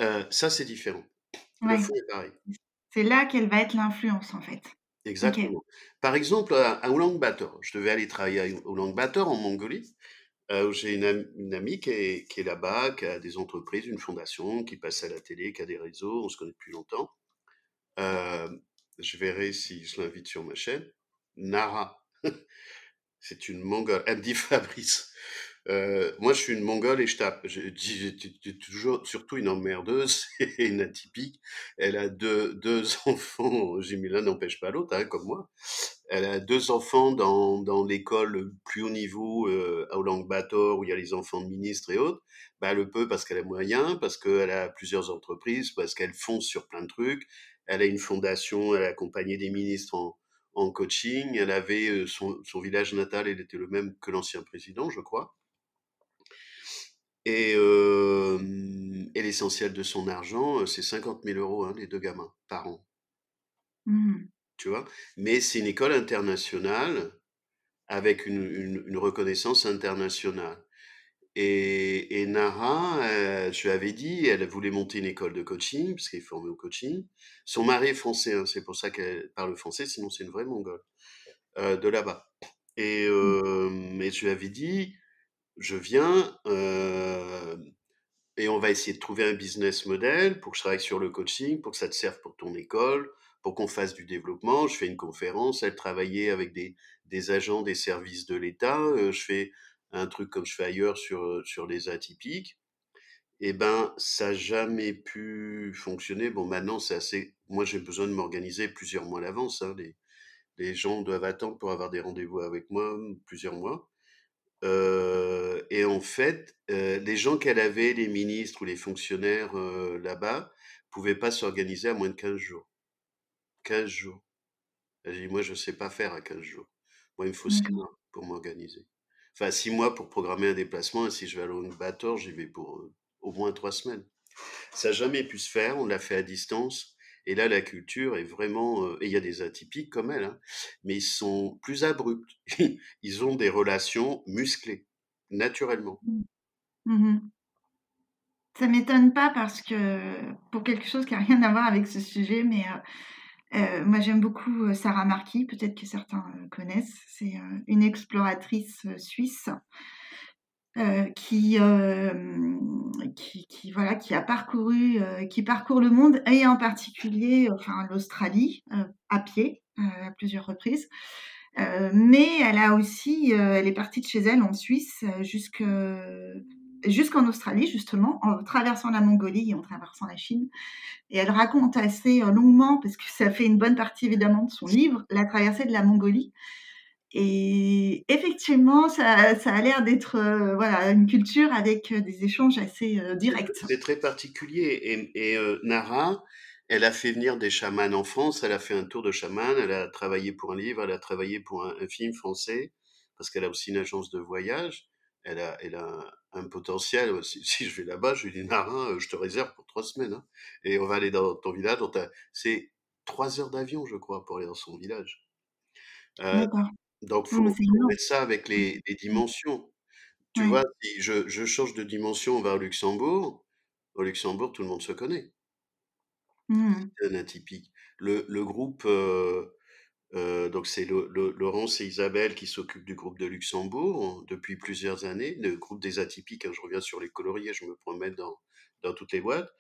euh, ça c'est différent. C'est là qu'elle va être l'influence en fait. Exactement. Par exemple, à, à Ulaanbaatar, je devais aller travailler à Ulaanbaatar en Mongolie, euh, où j'ai une, une amie qui est, qui est là-bas, qui a des entreprises, une fondation, qui passe à la télé, qui a des réseaux, on se connaît depuis longtemps. Euh, je verrai si je l'invite sur ma chaîne. Nara, c'est une mongole. Elle me dit Fabrice, euh, moi, je suis une mongole et je tape. Je dis, toujours, surtout une emmerdeuse et une atypique. Elle a deux, deux enfants. J'ai mis l'un n'empêche pas l'autre, hein, comme moi. Elle a deux enfants dans, dans l'école plus haut niveau euh, à Ulaanbaatar où il y a les enfants de ministres et autres. Bah, elle le peut parce qu'elle a moyen, parce qu'elle a plusieurs entreprises, parce qu'elle fonce sur plein de trucs. Elle a une fondation, elle a accompagné des ministres en, en coaching. Elle avait euh, son, son village natal, elle était le même que l'ancien président, je crois. Et, euh, et l'essentiel de son argent, c'est 50 000 euros, hein, les deux gamins, par an. Mmh. Tu vois? Mais c'est une école internationale avec une, une, une reconnaissance internationale. Et, et Nara, euh, je lui avais dit, elle voulait monter une école de coaching, parce qu'elle est formée au coaching. Son mari est français, hein, c'est pour ça qu'elle parle français, sinon c'est une vraie mongole, euh, de là-bas. Et, euh, et je lui avais dit, je viens euh, et on va essayer de trouver un business model pour que je travaille sur le coaching, pour que ça te serve pour ton école, pour qu'on fasse du développement. Je fais une conférence, elle travaillait avec des, des agents des services de l'État. Euh, je fais un truc comme je fais ailleurs sur, sur les atypiques. Et ben, ça n'a jamais pu fonctionner. Bon, maintenant, c'est assez. Moi, j'ai besoin de m'organiser plusieurs mois à l'avance. Hein. Les, les gens doivent attendre pour avoir des rendez-vous avec moi plusieurs mois. Euh, et en fait, euh, les gens qu'elle avait, les ministres ou les fonctionnaires euh, là-bas, pouvaient pas s'organiser à moins de 15 jours. 15 jours. Elle dit, moi, je sais pas faire à 15 jours. Moi, il me faut 6 mois pour m'organiser. Enfin, 6 mois pour programmer un déplacement. Et si je vais à Ulaanbaatar, j'y vais pour au moins 3 semaines. Ça n'a jamais pu se faire. On l'a fait à distance. Et là, la culture est vraiment, euh, et il y a des atypiques comme elle, hein, mais ils sont plus abrupts. ils ont des relations musclées, naturellement. Mmh Ça m'étonne pas parce que pour quelque chose qui n'a rien à voir avec ce sujet, mais euh, euh, moi j'aime beaucoup Sarah Marquis, peut-être que certains connaissent. C'est une exploratrice suisse euh, qui, euh, qui, qui, voilà, qui a parcouru, euh, qui parcourt le monde et en particulier, enfin l'Australie à pied à plusieurs reprises. mais elle a aussi, elle est partie de chez elle en Suisse jusque jusqu'en Australie, justement, en traversant la Mongolie et en traversant la Chine. Et elle raconte assez longuement, parce que ça fait une bonne partie évidemment de son livre, la traversée de la Mongolie. Et effectivement, ça, ça a l'air d'être euh, voilà, une culture avec euh, des échanges assez euh, directs. C'est très particulier. Et, et euh, Nara, elle a fait venir des chamans en France, elle a fait un tour de chaman, elle a travaillé pour un livre, elle a travaillé pour un, un film français, parce qu'elle a aussi une agence de voyage. Elle a, elle a un, un potentiel. Si, si, je vais là-bas, je lui dis Nara, je te réserve pour trois semaines. Hein, et on va aller dans ton village. C'est trois heures d'avion, je crois, pour aller dans son village. Euh, donc, il faut, mettre ça avec les, les dimensions. Tu Oui. vois, si je, je change de dimension, on va au Luxembourg. Au Luxembourg, tout le monde se connaît. Mmh. C'est un atypique. Le, le groupe, euh, euh, donc c'est le, le- Laurence et Isabelle qui s'occupent du groupe de Luxembourg depuis plusieurs années, le groupe des atypiques. Quand je reviens sur les coloriers, je me promène dans, dans toutes les boîtes.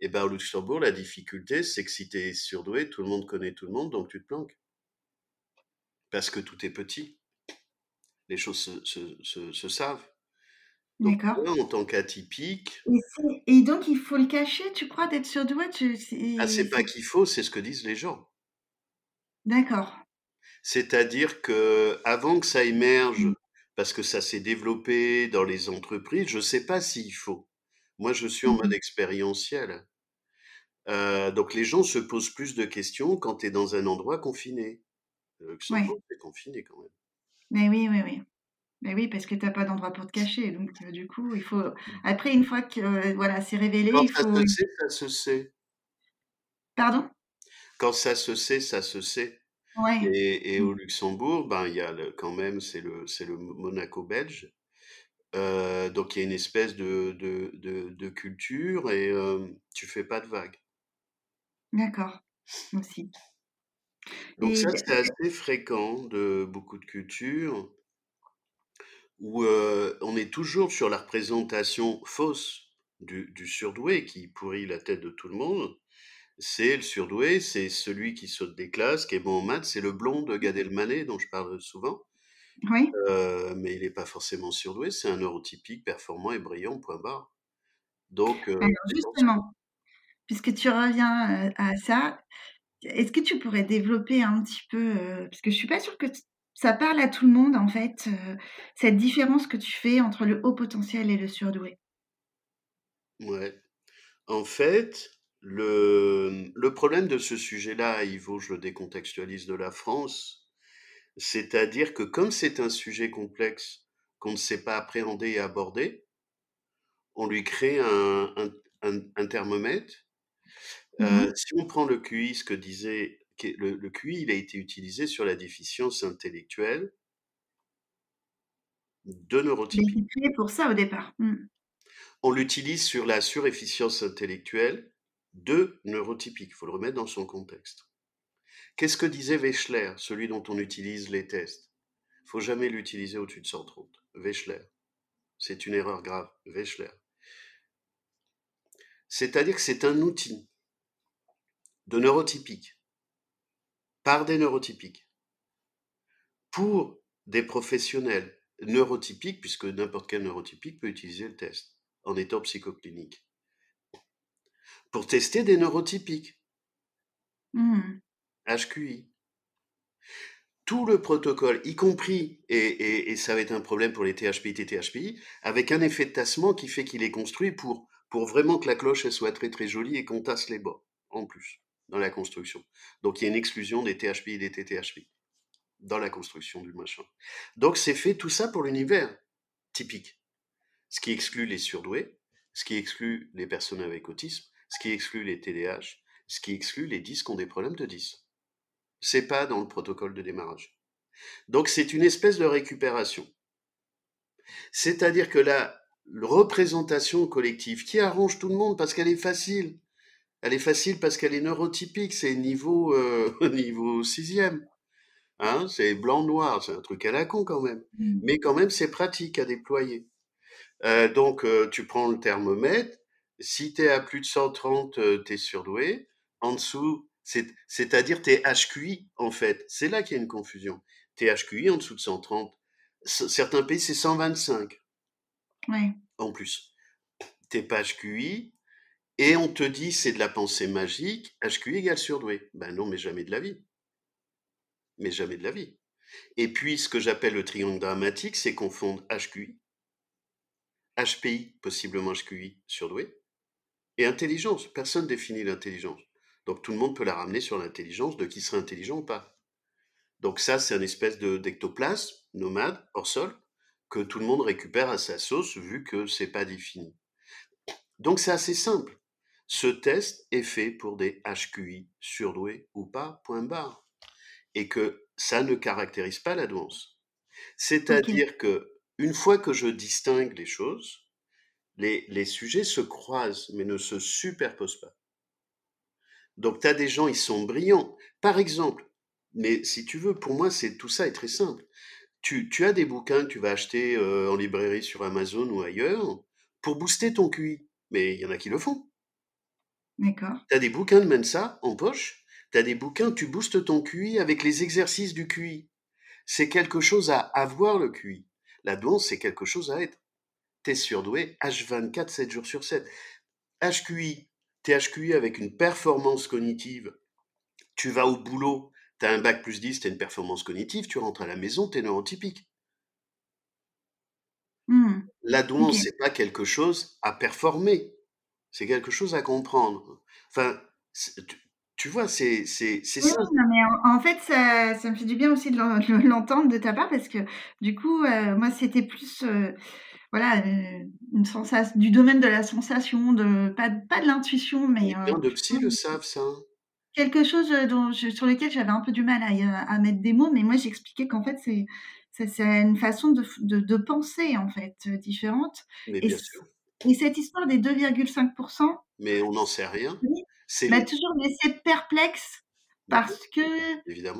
Et ben au Luxembourg, la difficulté, c'est que si tu es surdoué, tout le monde connaît tout le monde, donc tu te planques. Parce que tout est petit. Les choses se, se, se, se savent. D'accord. moi, en tant qu'atypique, Et, donc, il faut le cacher, tu crois, d'être surdoué tu- ah, c'est- pas qu'il faut, c'est ce que disent les gens. D'accord. C'est-à-dire que avant que ça émerge, Mmh. parce que ça s'est développé dans les entreprises, je sais pas s'il faut. Moi, je suis en mode Mmh. expérientiel. Euh, donc les gens se posent plus de questions quand tu es dans un endroit confiné. Le. Luxembourg, c'est confiné quand même. Mais oui, oui, oui. Mais oui, parce que tu n'as pas d'endroit pour te cacher. Donc, euh, du coup, il faut. Après, une fois que euh, voilà, c'est révélé, Quand il ça faut. se sait, ça se sait. Pardon? Quand ça se sait, ça se sait. Ouais. Et, et Mmh. au Luxembourg, ben, il y a le, quand même, c'est le, le Monaco belge. Euh, donc il y a une espèce de, de, de, de culture et euh, tu fais pas de vagues. D'accord. Aussi. Donc ça, c'est assez fréquent de beaucoup de cultures où on est toujours sur la représentation fausse du, surdoué qui pourrit la tête de tout le monde. C'est le surdoué, c'est celui qui saute des classes, qui est bon en maths, c'est le blond de Gad Elmaleh dont je parle souvent. Oui. mais il n'est pas forcément surdoué, c'est un neurotypique performant et brillant, point barre. Donc, Alors justement, puisque tu reviens à ça, est-ce que tu pourrais développer un petit peu, parce que je suis pas sûre que ça parle à tout le monde en fait, cette différence que tu fais entre le haut potentiel et le surdoué? Ouais. En fait, le, le problème de ce sujet-là, Ivo, je le décontextualise de la France, c'est-à-dire que comme c'est un sujet complexe qu'on ne sait pas appréhender et aborder, on lui crée un, un, thermomètre. Mmh si on prend le QI, ce que disait le, le, QI, il a été utilisé sur la déficience intellectuelle de neurotypie. Il pour ça au départ. Mmh. On l'utilise sur la surefficience intellectuelle de neurotypique. Il faut le remettre dans son contexte. Qu'est-ce que disait Wechsler, celui dont on utilise les tests? Il faut jamais l'utiliser au-dessus de 130. Wechsler. C'est une erreur grave. Wechsler. C'est-à-dire que c'est un outil de neurotypique par des neurotypiques pour des professionnels neurotypiques, puisque n'importe quel neurotypique peut utiliser le test en étant psychoclinique, pour tester des neurotypiques. HQI. Mmh. Tout le protocole, y compris, et, ça va être un problème pour les THPI, TTHPI, avec un effet de tassement qui fait qu'il est construit pour, pour vraiment que la cloche elle soit très très jolie et qu'on tasse les bords, en plus, dans la construction. Donc il y a une exclusion des THPI et des TTHPI dans la construction du machin. Donc c'est fait tout ça pour l'univers typique ce qui exclut les surdoués, ce qui exclut les personnes avec autisme, ce qui exclut les TDAH, ce qui exclut les 10 qui ont des problèmes de 10. C'est pas dans le protocole de démarrage. Donc c'est une espèce de récupération. C'est-à-dire que la représentation collective qui arrange tout le monde parce qu'elle est facile, elle est facile parce qu'elle est neurotypique, c'est niveau euh, niveau sixième. Hein, c'est blanc-noir, c'est un truc à la con quand même. Mmh. Mais quand même, c'est pratique à déployer. Euh, donc, euh, tu prends le thermomètre. Si tu es à plus de 130, tu es surdoué. En dessous, c'est-à-dire tes HQI, en fait. C'est là qu'il y a une confusion. Tes HQI en dessous de 130. Certains pays, c'est 125. Oui. En plus. T'es pas HQI. Et on te dit, c'est de la pensée magique. HQI égale surdoué. Ben non, mais jamais de la vie. Mais jamais de la vie. Et puis, ce que j'appelle le triangle dramatique, c'est confondre HQI HPI, possiblement HQI, surdoué. Et intelligence, personne définit l'intelligence. Donc tout le monde peut la ramener sur l'intelligence de qui serait intelligent ou pas. Donc ça, c'est une espèce de d'ectoplasme nomade, hors sol, que tout le monde récupère à sa sauce vu que c'est pas défini. Donc c'est assez simple. Ce test est fait pour des HQI surdoués ou pas, point barre. Et que ça ne caractérise pas la douance. C'est-à-dire que une fois que je distingue les choses, les, sujets se croisent mais ne se superposent pas. Donc tu as des gens, ils sont brillants. Par exemple, mais si tu veux, pour moi, c'est tout ça est très simple. Tu, as des bouquins que tu vas acheter euh, en librairie sur Amazon ou ailleurs pour booster ton QI. Mais il y en a qui le font. D'accord. Tu as des bouquins de Mensa en poche? Tu as des bouquins, tu boostes ton QI avec les exercices du QI. C'est quelque chose à avoir le QI. La douance, c'est quelque chose à être. T'es surdoué H24, 7 jours sur 7. HQI, t'es HQI avec une performance cognitive. Tu vas au boulot, t'as un bac plus 10, t'as une performance cognitive, tu rentres à la maison, t'es neurotypique. Mmh. La douance, c'est pas quelque chose à performer, c'est quelque chose à comprendre. Enfin, tu vois, c'est ça. mais en fait, ça ça me fait du bien aussi de l'entendre de ta part parce que du coup, euh, moi, c'était plus, euh, voilà, euh, une sensation du domaine de la sensation, de pas pas de l'intuition, mais de psy le savent ça, quelque chose, dont sur lequel j'avais un peu du mal à à mettre des mots, mais moi, j'expliquais qu'en fait, c'est c'est une façon de de de penser, en fait, différente Mais bien sûr. Et cette histoire des 2,5% Mais on n'en sait rien. m'a toujours laissé perplexe parce que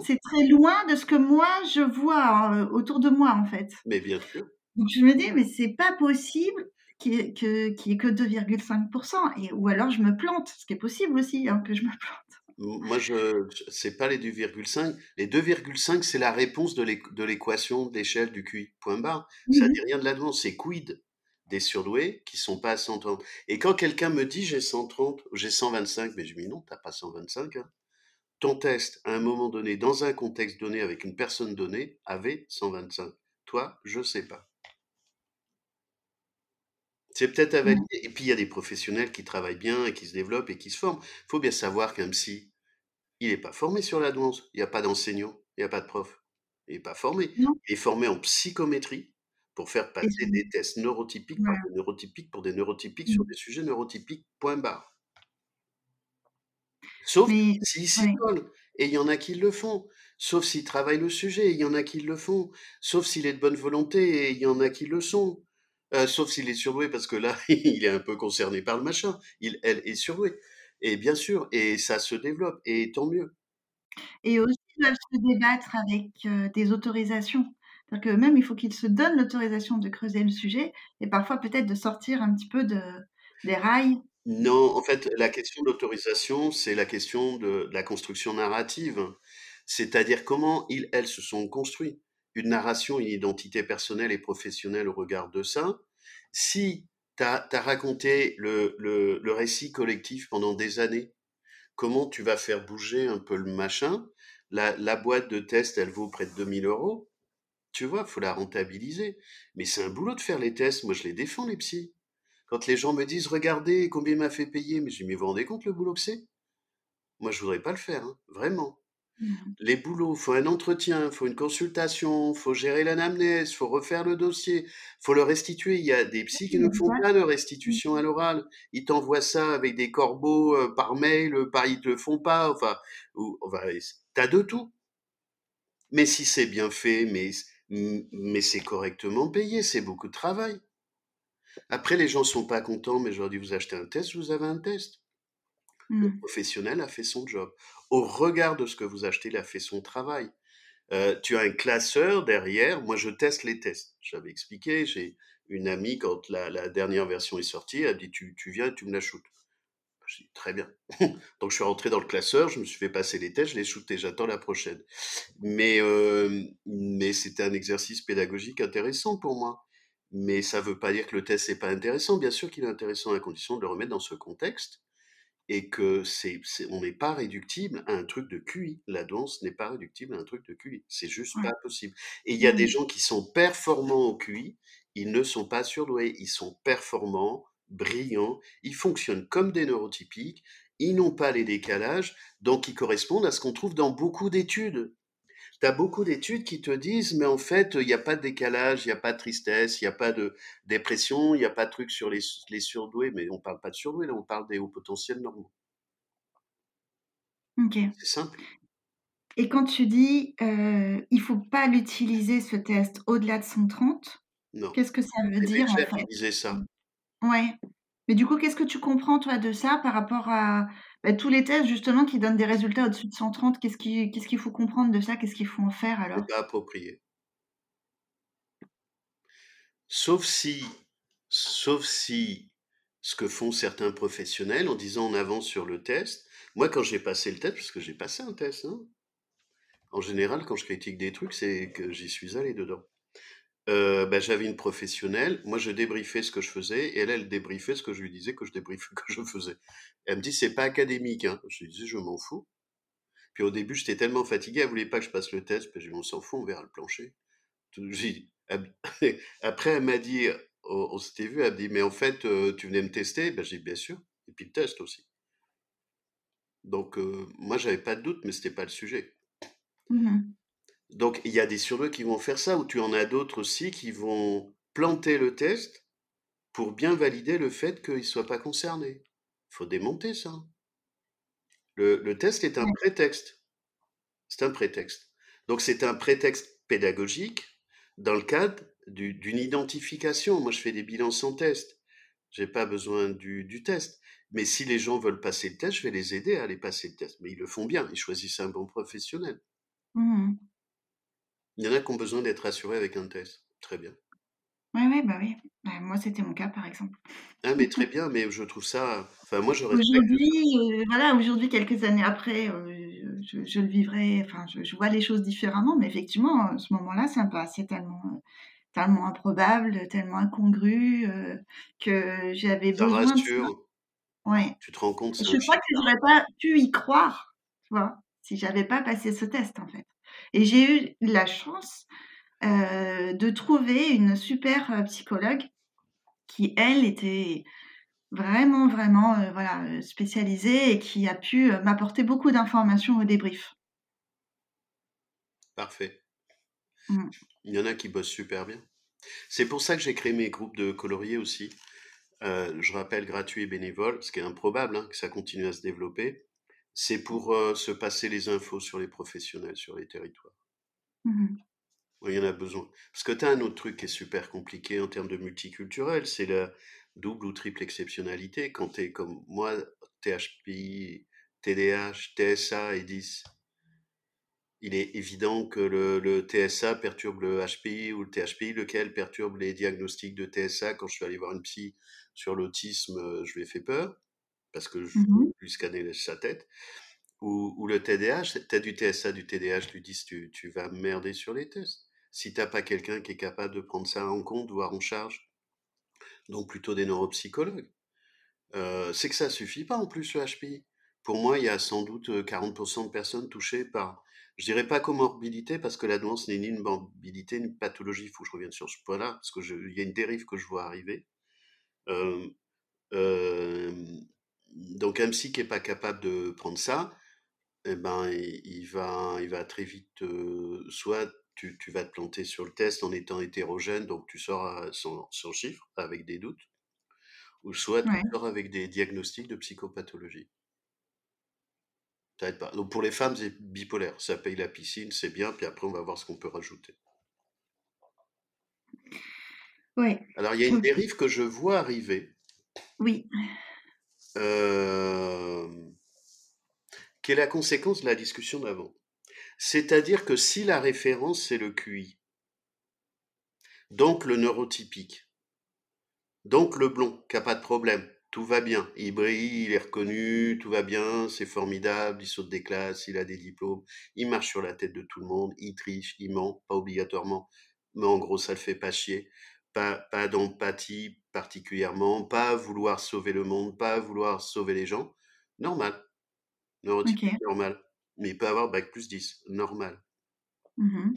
c'est très loin de ce que moi je vois euh, autour de moi en fait. Mais bien sûr. Donc je me dis mais c'est pas possible qu'il n'y ait que, que 2,5% et ou alors je me plante, ce qui est possible aussi hein, que je me plante. Moi, je, c'est pas les 2,5. Les 2,5, c'est la réponse de l'équation d'échelle du QI. Point barre. Ça dit rien de là-dedans. C'est quid des surdoués qui sont pas à 130. Et quand quelqu'un me dit j'ai 130, j'ai 125, mais je dis non, t'as pas 125. Hein. Ton test, à un moment donné, dans un contexte donné, avec une personne donnée, avait 125. Toi, je sais pas. C'est peut-être à valider. Et puis, il y a des professionnels qui travaillent bien et qui se développent et qui se forment. Il faut bien savoir qu'un psy, il n'est pas formé sur la douance. Il n'y a pas d'enseignant, il n'y a pas de prof. Il n'est pas formé. Il est formé en psychométrie pour faire passer des tests neurotypiques par des neurotypiques pour des neurotypiques sur mmh. des sujets neurotypiques, point barre. Sauf s'ils s'y collent. Et il y en a qui le font. Sauf s'ils travaillent le sujet, il y en a qui le font. Sauf s'il est de bonne volonté, et il y en a qui le sont. Euh, sauf s'il est surdoué, parce que là, il est un peu concerné par le machin. Il, elle est surdouée. Et bien sûr, et ça se développe, et tant mieux. Et aussi, ils doivent se débattre avec euh, des autorisations. C'est-à-dire que même, il faut qu'ils se donnent l'autorisation de creuser le sujet, et parfois peut-être de sortir un petit peu de, des rails. Non, en fait, la question d'autorisation, c'est la question de, de, la construction narrative. C'est-à-dire comment ils, elles se sont construits une narration, une identité personnelle et professionnelle au regard de ça. Si tu as, raconté le, le, récit collectif pendant des années, comment tu vas faire bouger un peu le machin? La boîte de test, elle vaut près de 2000 euros. Tu vois, faut la rentabiliser. Mais c'est un boulot de faire les tests. Moi, je les défends, les psys. Quand les gens me disent, regardez combien m'a fait payer, mais je dis, mais vous vous rendez compte le boulot que c'est? Moi, je voudrais pas le faire, hein, vraiment. Mmh. Les boulots, faut un entretien, faut une consultation, faut gérer l'anamnèse, faut refaire le dossier, faut le restituer. Il y a des psys qui ne font pas de restitution à l'oral. Ils t'envoient ça avec des corbeaux euh, par mail, euh, par ils te le font pas. Enfin, ou, enfin t'as de tout. Mais si c'est bien fait, mais mais c'est correctement payé, c'est beaucoup de travail. Après, les gens sont pas contents, mais je leur dis vous achetez un test, vous avez un test. Le mmh. professionnel a fait son job. Au regard de ce que vous achetez, il a fait son travail. Euh, tu as un classeur derrière. Moi, je teste les tests. J'avais expliqué. J'ai une amie, quand la, dernière version est sortie, elle a dit tu, tu viens, tu me la shootes. Très bien. Donc, je suis rentré dans le classeur, je me suis fait passer les tests, je les shooté, j'attends la prochaine. Mais, euh, mais c'était un exercice pédagogique intéressant pour moi. Mais ça ne veut pas dire que le test n'est pas intéressant. Bien sûr qu'il est intéressant à condition de le remettre dans ce contexte et que c'est, on n'est pas réductible à un truc de QI. La danse n'est pas réductible à un truc de QI. C'est juste pas possible. Et il y a des gens qui sont performants au QI, ils ne sont pas surdoués, ils sont performants, brillants, ils fonctionnent comme des neurotypiques, ils n'ont pas les décalages, donc ils correspondent à ce qu'on trouve dans beaucoup d'études tu as beaucoup d'études qui te disent, mais en fait, il n'y a pas de décalage, il n'y a pas de tristesse, il n'y a pas de dépression, il n'y a pas de truc sur les, les surdoués, mais on ne parle pas de surdoués, là, on parle des hauts potentiels normaux. Ok. C'est simple. Et quand tu dis, euh, il faut pas l'utiliser, ce test, au-delà de 130, qu'est-ce que ça veut dire en fait? ça. Ouais. Mais du coup, qu'est-ce que tu comprends, toi, de ça par rapport à bah, tous les tests, justement, qui donnent des résultats au-dessus de 130 Qu'est-ce qu'il faut comprendre de ça? Qu'est-ce qu'il faut en faire alors? pas approprié. Sauf si, sauf si ce que font certains professionnels en disant on avance sur le test. Moi, quand j'ai passé le test, parce que j'ai passé un test, hein, en général, quand je critique des trucs, c'est que j'y suis allé dedans. Euh, bah, j'avais une professionnelle, moi je débriefais ce que je faisais, et elle, elle débriefait ce que je lui disais que je débriefais, que je faisais. Elle me dit, c'est pas académique, hein. Je lui disais, je m'en fous. Puis au début, j'étais tellement fatigué, elle voulait pas que je passe le test, puis je on s'en fout, on verra le plancher. Après, elle m'a dit, on, s'était vu, elle m'a dit, mais en fait, euh, tu venais me tester? Ben j'ai dit, bien sûr. Et puis le test aussi. Donc, euh, moi, j'avais pas de doute, mais c'était pas le sujet. Mmh donc, il y a des surdoués qui vont faire ça, ou tu en as d'autres aussi qui vont planter le test pour bien valider le fait qu'ils ne soient pas concernés? Il faut démonter ça. Le, test est un prétexte. C'est un prétexte. Donc, c'est un prétexte pédagogique dans le cadre d'une identification. Moi, je fais des bilans sans test. Je n'ai pas besoin du, du, test. Mais si les gens veulent passer le test, je vais les aider à aller passer le test. Mais ils le font bien, ils choisissent un bon professionnel. Mmh Il y en a qui ont besoin d'être rassurés avec un test. Très bien. Oui, oui, bah oui. Bah, moi, c'était mon cas, par exemple. Ah, mais très bien, mais je trouve ça. Enfin, moi, je. Aujourd'hui, euh, voilà, aujourd'hui, quelques années après, euh, je, je le vivrai, enfin, je, je vois les choses différemment, mais effectivement, à ce moment-là, ça me paraissait tellement, euh, tellement improbable, tellement incongru, euh, que j'avais besoin ça. rassure. Ouais. Tu te rends compte, Je crois que j'aurais pas pu y croire, tu vois, si j'avais pas passé ce test, en fait. Et j'ai eu la chance euh, de trouver une super euh, psychologue qui, elle, était vraiment, vraiment euh, voilà, spécialisée et qui a pu m'apporter beaucoup d'informations au débrief. Parfait. Mm. Il y en a qui bossent super bien. C'est pour ça que j'ai créé mes groupes de colorier aussi. Euh, je rappelle gratuit et bénévole, ce qui est improbable hein, que ça continue à se développer. C'est pour euh, se passer les infos sur les professionnels, sur les territoires. Oui, il y en a besoin. Parce que tu as un autre truc qui est super compliqué en termes de multiculturel, c'est la double ou triple exceptionnalité. Quand tu es comme moi, THPI, TDH, TSA et 10, il est évident que le, le TSA perturbe le HPI ou le THPI, lequel perturbe les diagnostics de TSA. Quand je suis allé voir une psy sur l'autisme, je lui ai fait peur, parce que je Mhm. lui scanner sa tête. Ou, ou le TDAH, tu as du TSA, du TDAH, lui disent tu, tu vas merder sur les tests. Si t'as pas quelqu'un qui est capable de prendre ça en compte, voire en charge, donc plutôt des neuropsychologues, euh, c'est que ça suffit pas en plus le HPI. Pour moi, il y a sans doute euh, 40% de personnes touchées par, je dirais pas comorbidité, parce que la douance n'est ni une morbidité, ni une pathologie. Il faut que je revienne sur ce point-là, parce que je- il y a une dérive que je vois arriver. Euh, euh, donc un psy qui est pas capable de prendre ça, eh ben, il, va, il va très vite, euh, soit tu, tu vas te planter sur le test en étant hétérogène, donc tu sors à- sans, sans chiffre, avec des doutes, ou soit tu sors avec des diagnostics de psychopathologie. Ça aide pas. Donc pour les femmes, c'est bipolaire. Ça paye la piscine, c'est bien, puis après on va voir ce qu'on peut rajouter. Ouais. Alors il y a une dérive que je vois arriver, Oui. Euh, qui est la conséquence de la discussion d'avant? C'est-à-dire que si la référence c'est le QI, donc le neurotypique, donc le blond, qui n'a pas de problème, tout va bien, il brille, il est reconnu, tout va bien, c'est formidable, il saute des classes, il a des diplômes, il marche sur la tête de tout le monde, il triche, il ment, pas obligatoirement, mais en gros ça le fait pas chier, pas, pas d'empathie particulièrement, pas vouloir sauver le monde, pas vouloir sauver les gens, normal, neurotypique Ok. normal, mais il peut avoir bac plus 10, normal. Mhm.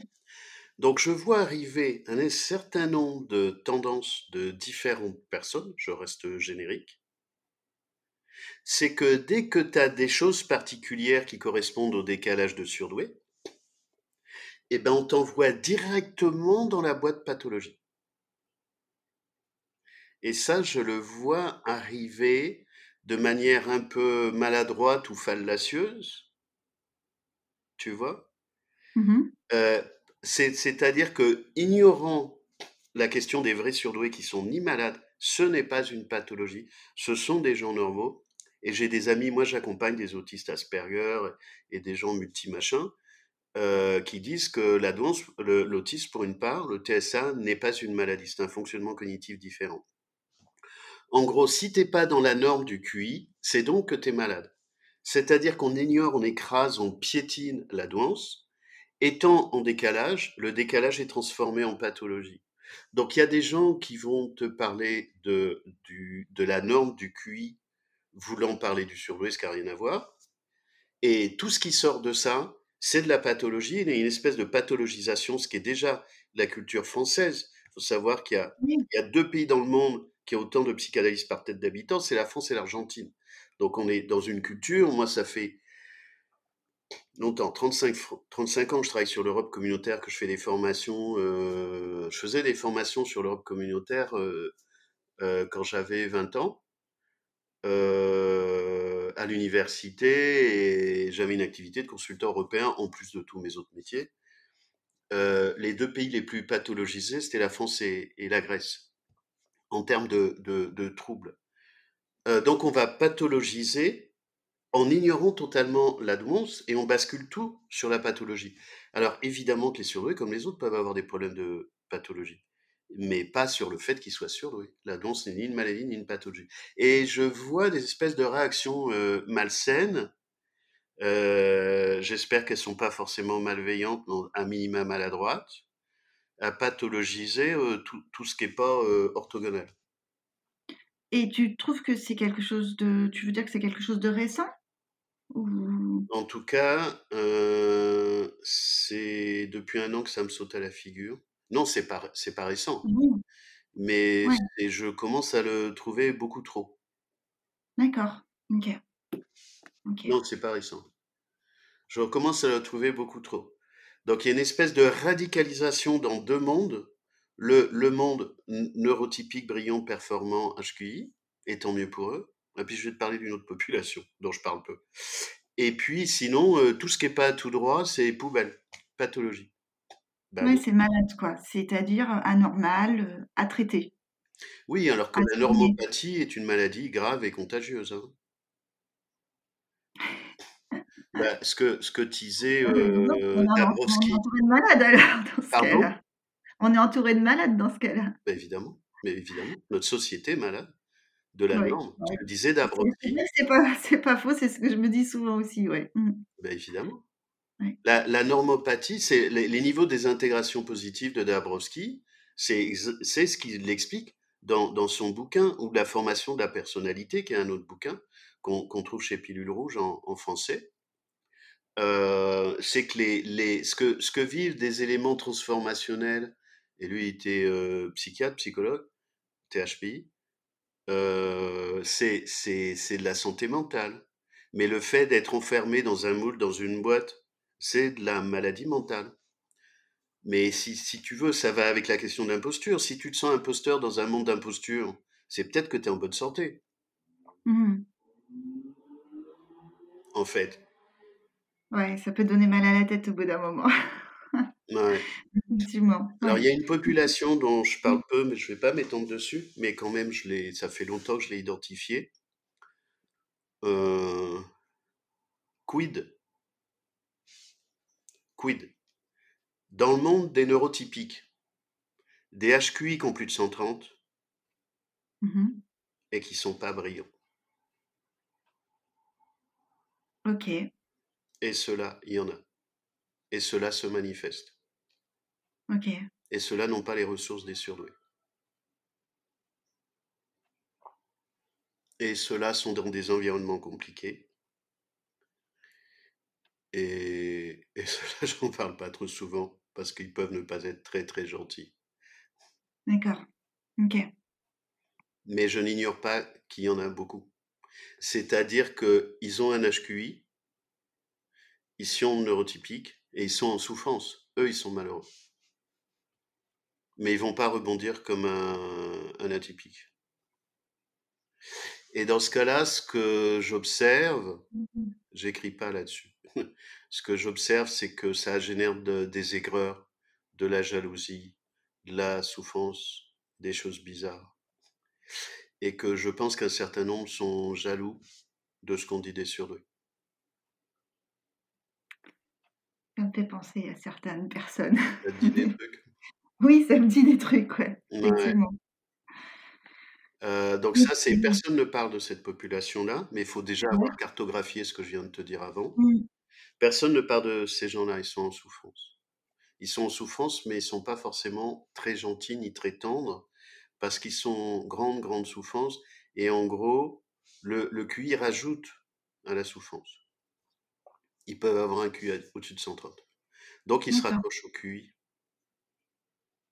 Donc je vois arriver un certain nombre de tendances de différentes personnes, je reste générique, c'est que dès que tu as des choses particulières qui correspondent au décalage de surdoué, eh ben on t'envoie directement dans la boîte pathologie. Et ça, je le vois arriver de manière un peu maladroite ou fallacieuse, tu vois? Mhm. Euh, c'est- C'est-à-dire que ignorant la question des vrais surdoués qui sont ni malades, ce n'est pas une pathologie, ce sont des gens normaux. Et j'ai des amis, moi j'accompagne des autistes Asperger et des gens multi-machins euh, qui disent que l'autisme pour une part, le TSA n'est pas une maladie, c'est un fonctionnement cognitif différent. En gros, si t'es pas dans la norme du QI, c'est donc que tu es malade. C'est-à-dire qu'on ignore, on écrase, on piétine la douance. Étant en décalage, le décalage est transformé en pathologie. Donc il y a des gens qui vont te parler de, du, de la norme du QI, voulant parler du surdoué, ce qui n'a rien à voir. Et tout ce qui sort de ça, c'est de la pathologie. Il y a une espèce de pathologisation, ce qui est déjà la culture française. Il faut savoir qu'il y a deux pays dans le monde qui ont autant de psychanalystes par tête d'habitants, c'est la France et l'Argentine. Donc on est dans une culture, moi ça fait longtemps, 35, fr- 35 ans que je travaille sur l'Europe communautaire, que je fais des formations, euh, je faisais des formations sur l'Europe communautaire euh, euh, quand j'avais 20 ans à l'université et j'avais une activité de consultant européen en plus de tous mes autres métiers. Les deux pays les plus pathologisés, c'était la France et la Grèce en termes de, troubles. Euh, donc on va pathologiser en ignorant totalement la douance et on bascule tout sur la pathologie. Alors évidemment que les surdoués, comme les autres, peuvent avoir des problèmes de pathologie, mais pas sur le fait qu'ils soient surdoués. La douance n'est ni une maladie ni une pathologie. Et je vois des espèces de réactions euh, malsaines. Euh, j'espère qu'elles sont pas forcément malveillantes, mais à minima maladroites, à pathologiser tout, tout, ce qui n'est pas orthogonal. Et tu trouves que c'est quelque chose de. Tu veux dire que c'est quelque chose de récent? En tout cas, euh, c'est depuis un an que ça me saute à la figure. Non, c'est pas, c'est pas récent. Mais je commence à le trouver beaucoup trop. D'accord. Ok. Non, c'est pas récent. Je commence à le trouver beaucoup trop. Donc il y a une espèce de radicalisation dans deux mondes le, monde neurotypique, brillant, performant, HQI, et tant mieux pour eux. Et puis je vais te parler d'une autre population dont je parle peu. Et puis sinon, euh, tout ce qui n'est pas tout droit, c'est poubelle, pathologie. Bah oui, c'est malade, quoi. C'est-à-dire euh, anormal, euh, à traiter. Oui, alors que la normopathie est une maladie grave et contagieuse. Hein. Bah, ce que ce que disait euh, on, est entouré de malades alors dans ce cas-là. On est entouré de malades dans ce cas-là. Bah, évidemment, mais évidemment, notre société est malade de la norme. Tu le disais Dabrowski. C'est pas, pas faux, c'est ce que je me dis souvent aussi, oui. Mmh. Ben évidemment. La, la, normopathie, c'est les, niveaux des intégrations positives de Dabrowski, c'est ce qu'il explique dans, dans, son bouquin, ou la formation de la personnalité, qui est un autre bouquin qu'on trouve chez Pilule Rouge en, en français. Euh, c'est que, les, les, ce que ce que vivent des éléments transformationnels, et lui il était euh, psychiatre, psychologue, THPI, euh, c'est de la santé mentale. Mais le fait d'être enfermé dans un moule, dans une boîte, c'est de la maladie mentale. Mais si, si tu veux, ça va avec la question d'imposture. Si tu te sens imposteur dans un monde d'imposture, c'est peut-être que tu es en bonne santé. Mmh. En fait. Ouais, ça peut donner mal à la tête au bout d'un moment. ouais. Effectivement. Alors, il y a une population dont je parle peu, mais je ne vais pas m'étendre dessus, mais quand même, je ça fait longtemps que je l'ai identifié. Euh, quid? Quid? Dans le monde des neurotypiques, des HQI qui ont plus de 130 mmh et qui sont pas brillants. Ok. Et cela, il y en a. Et cela se manifeste. Ok. Et ceux-là n'ont pas les ressources des surdoués. Et ceux-là sont dans des environnements compliqués. Et, et ceux-là, j'en parle pas trop souvent parce qu'ils peuvent ne pas être très très gentils. D'accord. Ok. Mais je n'ignore pas qu'il y en a beaucoup. C'est-à-dire qu'ils ont un HQI, ils sont neurotypiques et ils sont en souffrance. Eux, ils sont malheureux. Mais ils vont pas rebondir comme un, atypique. Et dans ce cas-là, ce que j'observe, j'écris pas là-dessus. ce que j'observe, c'est que ça génère des aigreurs, de la jalousie, de la souffrance, des choses bizarres. Et que je pense qu'un certain nombre sont jaloux de ce qu'on dit des surdoués. Ça me fait penser à certaines personnes. Ça dit des trucs. oui, ça me dit des trucs, ouais, effectivement. Euh, donc ça, c'est personne ne parle de cette population-là, mais il faut déjà avoir cartographié ce que je viens de te dire avant. Mmh. Personne ne parle de ces gens-là, ils sont en souffrance. Ils sont en souffrance, mais ils sont pas forcément très gentils ni très tendres, parce qu'ils sont en grande, grande souffrance. Et en gros, le, le QI rajoute à la souffrance ils peuvent avoir un QI au-dessus de 130. Donc, ils se raccrochent au QI.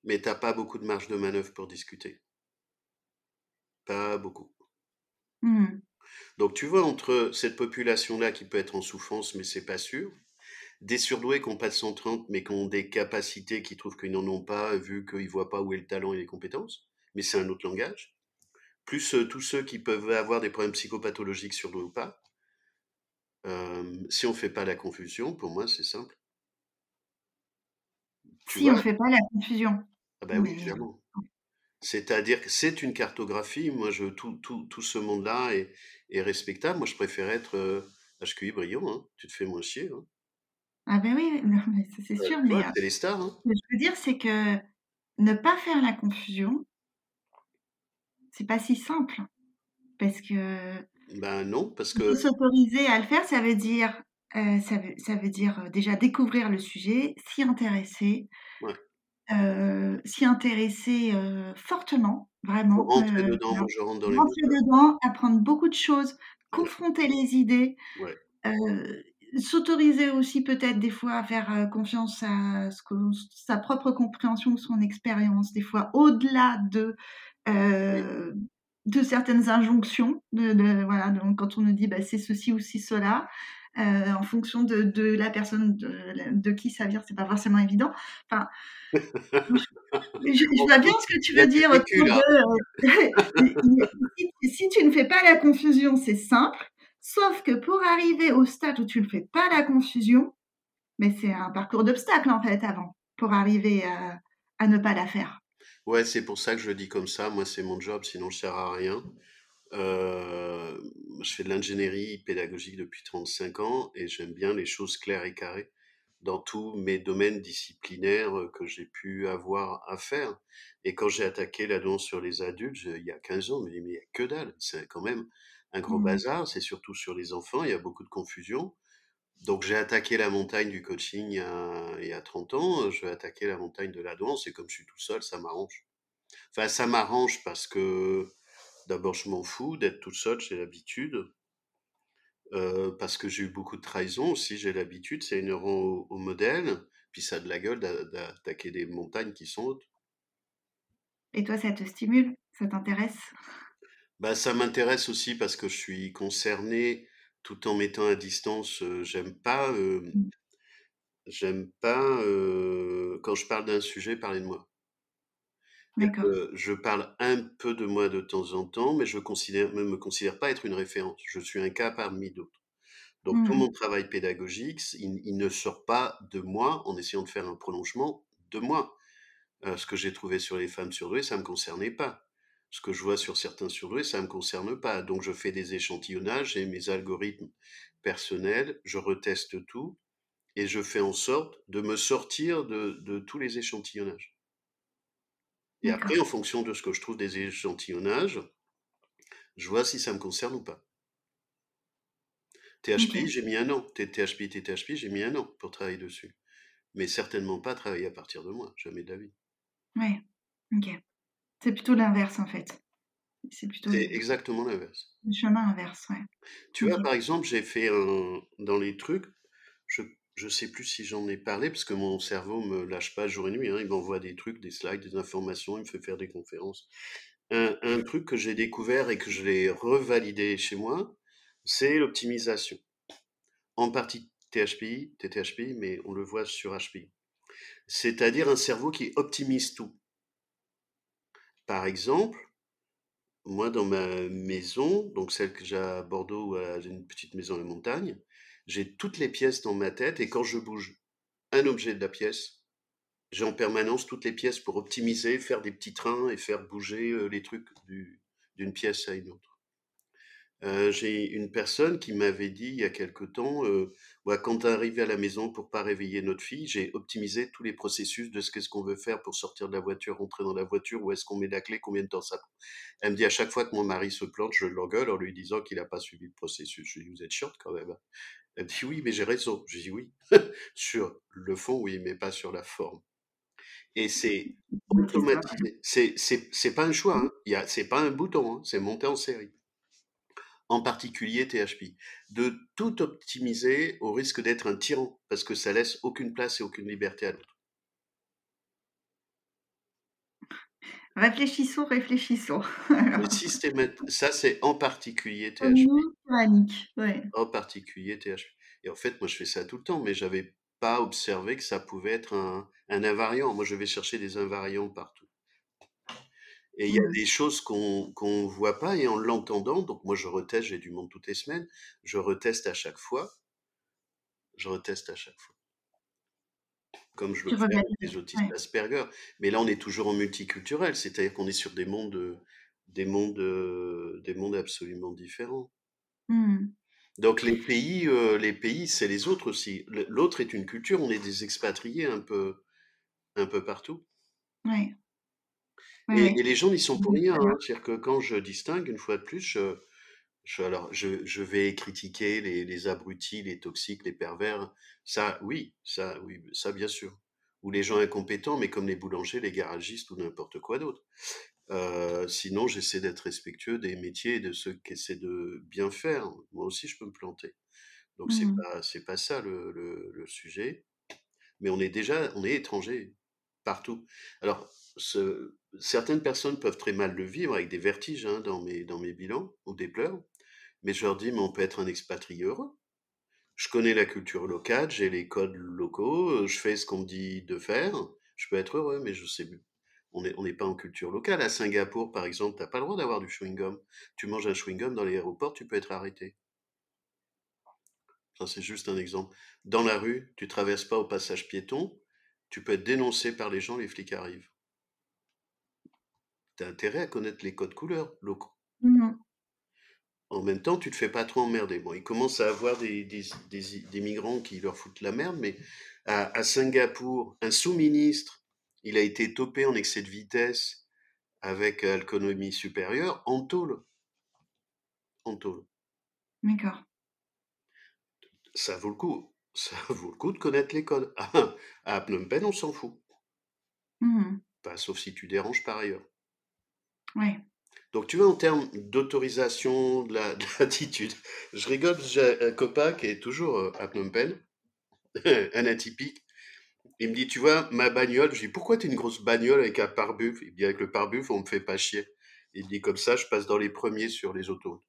Mais tu n'as pas beaucoup de marge de manœuvre pour discuter. Pas beaucoup. Mmh. Donc, tu vois, entre cette population-là qui peut être en souffrance, mais c'est pas sûr, des surdoués qui n'ont pas de 130, mais qui ont des capacités qui trouvent qu'ils n'en ont pas, vu qu'ils ne voient pas où est le talent et les compétences, mais c'est un autre langage, plus euh, tous ceux qui peuvent avoir des problèmes psychopathologiques surdoués ou pas, si on ne fait pas la confusion, pour moi, c'est simple. si on ne fait pas la confusion. Ah bah oui, évidemment. C'est-à-dire que c'est une cartographie. Moi, je, tout, tout, tout ce monde-là est, est, respectable. Moi, je préfère être euh, HQI brillant. Hein. Tu te fais moins chier. Hein. Ah ben oui, c'est sûr. mais c'est les stars. Hein. Ce que je veux dire, c'est que ne pas faire la confusion, c'est pas si simple. Parce que. Ben non, parce que. S'autoriser à le faire, ça veut dire, euh, ça, veut, ça veut dire euh, déjà découvrir le sujet, s'y intéresser. Ouais. Euh, s'y intéresser fortement, vraiment. Rentrer dedans, je rentre dans les rentrer dedans, apprendre beaucoup de choses, confronter les idées, Ouais. s'autoriser aussi peut-être des fois à faire confiance à ce que, sa propre compréhension, son expérience, des fois au-delà de euh, de certaines injonctions, de, de- voilà, donc quand on nous dit bah, c'est ceci ou c'est cela, euh, en fonction de, de la personne de, de qui ça vient, c'est pas forcément évident. Enfin, je, je vois bien ce que tu veux dire de. euh, si, si tu ne fais pas la confusion, c'est simple. Sauf que pour arriver au stade où tu ne fais pas la confusion, mais c'est un parcours d'obstacles en fait avant, pour arriver à, à ne pas la faire. Ouais, c'est pour ça que je le dis comme ça. Moi, c'est mon job, sinon je sers à rien. Euh, je fais de l'ingénierie pédagogique depuis 35 ans et j'aime bien les choses claires et carrées dans tous mes domaines disciplinaires euh, que j'ai pu avoir à faire. Et quand j'ai attaqué la danse sur les adultes, il y a 15 ans, je me dis, mais il y a que dalle. C'est quand même un gros Mhm. bazar. C'est surtout sur les enfants. Il y a beaucoup de confusion. Donc j'ai attaqué la montagne du coaching il y a, il y a 30 ans. Je vais attaquer la montagne de la danse. Et comme je suis tout seul, ça m'arrange. Enfin, ça m'arrange parce que d'abord, je m'en fous d'être tout seul, j'ai l'habitude. Euh, parce que j'ai eu beaucoup de trahison aussi, j'ai l'habitude, c'est inhérent au, au modèle. Puis ça a de la gueule d'a- d'attaquer des montagnes qui sont hautes. Et toi, ça te stimule? Ça t'intéresse? Bah, ça m'intéresse aussi parce que je suis concerné tout en mettant à distance. euh, j'aime pas, euh, Mm. j'aime pas euh, quand je parle d'un sujet parler de moi. Que je parle un peu de moi de temps en temps, mais je considère, ne me considère pas être une référence. Je suis un cas parmi d'autres. Donc tout Mm. mon travail pédagogique, il, il ne sort pas de moi en essayant de faire un prolongement de moi. Euh, ce que j'ai trouvé sur les femmes surdouées, ça ne me concernait pas. Ce que je vois sur certains surdoués, ça ne me concerne pas. Donc je fais des échantillonnages, j'ai mes algorithmes personnels, je reteste tout et je fais en sorte de me sortir de, de tous les échantillonnages. Et après, en fonction de ce que je trouve des échantillonnages, je vois si ça me concerne ou pas. THP, j'ai mis un an. THP, THP, j'ai mis un an pour travailler dessus. Mais certainement pas travailler à partir de moi, jamais de la vie. Ouais. Ok. C'est plutôt l'inverse en fait. C'est plutôt C'est exactement l'inverse. le chemin inverse, ouais. Tu vois, par exemple, j'ai fait un, dans les trucs, je, je sais plus si j'en ai parlé, parce que mon cerveau me lâche pas jour et nuit, hein, il m'envoie des trucs, des slides, des informations, il me fait faire des conférences. Un, un truc que j'ai découvert et que je l'ai revalidé chez moi, c'est l'optimisation. En partie THPI, TTHPI, mais on le voit sur HPI. C'est-à-dire un cerveau qui optimise tout. Par exemple, moi, dans ma maison, donc celle que j'ai à Bordeaux, euh, j'ai une petite maison à la montagne, j'ai toutes les pièces dans ma tête et quand je bouge un objet de la pièce, j'ai en permanence toutes les pièces pour optimiser, faire des petits trains et faire bouger euh, les trucs du- d'une pièce à une autre. J'ai une personne qui m'avait dit il y a quelque temps, euh, Ouais, quand arrivé à la maison pour pas réveiller notre fille, j'ai optimisé tous les processus de ce qu'est-ce qu'on veut faire pour sortir de la voiture, rentrer dans la voiture, où est-ce qu'on met la clé, combien de temps ça prend? Elle me dit à chaque fois que mon mari se plante, je l'engueule en lui disant qu'il n'a pas suivi le processus. Je lui dis, vous êtes chiante quand même. hein? Elle me dit, oui, mais j'ai raison. Je dis, oui. sur le fond, oui, mais pas sur la forme. Et c'est ça automatisé. C'est, c'est, c'est pas un choix, hein. Il y a, c'est pas un bouton, hein. c'est monté en série. En particulier THP. De tout optimiser au risque d'être un tyran, parce que ça laisse aucune place et aucune liberté à l'autre. Réfléchissons, réfléchissons. Le systémat... Ça, c'est en particulier THP. Ouais. En particulier THP. Et en fait, moi, je fais ça tout le temps, mais j'avais pas observé que ça pouvait être un, un invariant. Moi, je vais chercher des invariants partout. Et il y a Mm. des choses qu'on qu'on voit pas, et en l'entendant, donc moi, je reteste, j'ai du monde toutes les semaines, je reteste à chaque fois. Je reteste à chaque fois. comme je le fais avec les autistes ouais. Asperger. Mais là, on est toujours en multiculturel, c'est-à-dire qu'on est sur des mondes, euh, des mondes, euh, des mondes absolument différents. Mmh. Donc les pays, euh, les pays, c'est les autres aussi. L'autre est une culture. On est des expatriés un peu, un peu partout. Ouais. Et, les gens n'y sont pour rien. hein. C'est-à-dire que quand je distingue, une fois de plus, je, je, alors, je, je vais critiquer les, les abrutis, les toxiques, les pervers. Ça, oui, ça, oui, ça bien sûr. Ou les gens incompétents, mais comme les boulangers, les garagistes ou n'importe quoi d'autre. Euh, sinon, j'essaie d'être respectueux des métiers et de ceux qui essaient de bien faire. Moi aussi, je peux me planter. Donc c'est Mmh. pas, c'est pas ça le, le, le sujet. Mais on est déjà, on est étranger partout. Alors, ce- certaines personnes peuvent très mal le vivre avec des vertiges hein, dans mes, bilans ou des pleurs. Mais je leur dis, mais on peut être un expatrié heureux. Je connais la culture locale, j'ai les codes locaux, euh, je fais ce qu'on me dit de faire. Je peux être heureux, mais je sais, on n'est pas en culture locale. À Singapour, par exemple, t'as pas le droit d'avoir du chewing-gum. Tu manges un chewing-gum dans l'aéroport, tu peux être arrêté. Ça, c'est juste un exemple. Dans la rue, tu traverses pas au passage piéton, tu peux être dénoncé par les gens, les flics arrivent. Tu as intérêt à connaître les codes couleurs locaux. Mmh. En même temps, tu te fais pas trop emmerder. Bon, ils commencent à avoir des, des, des- des migrants qui leur foutent la merde, mais à, à Singapour, un sous-ministre, il a été topé en excès de vitesse avec alcoolémie supérieure en tôle. En tôle. D'accord. Ça vaut le coup. Ça vaut le coup de connaître les codes. À Phnom Penh, on s'en fout. Mmh. Enfin, sauf si tu déranges par ailleurs. Donc, tu vois, en termes d'autorisation, de la- de l'attitude, je rigole, j'ai un copain qui est toujours euh, à Phnom Penh, un atypique. Il me dit, tu vois, ma bagnole, je dis, pourquoi tu une grosse bagnole avec un pare-buff Il me dit, avec le pare-buff, on me fait pas chier. Il me dit, comme ça, je passe dans les premiers sur les autos.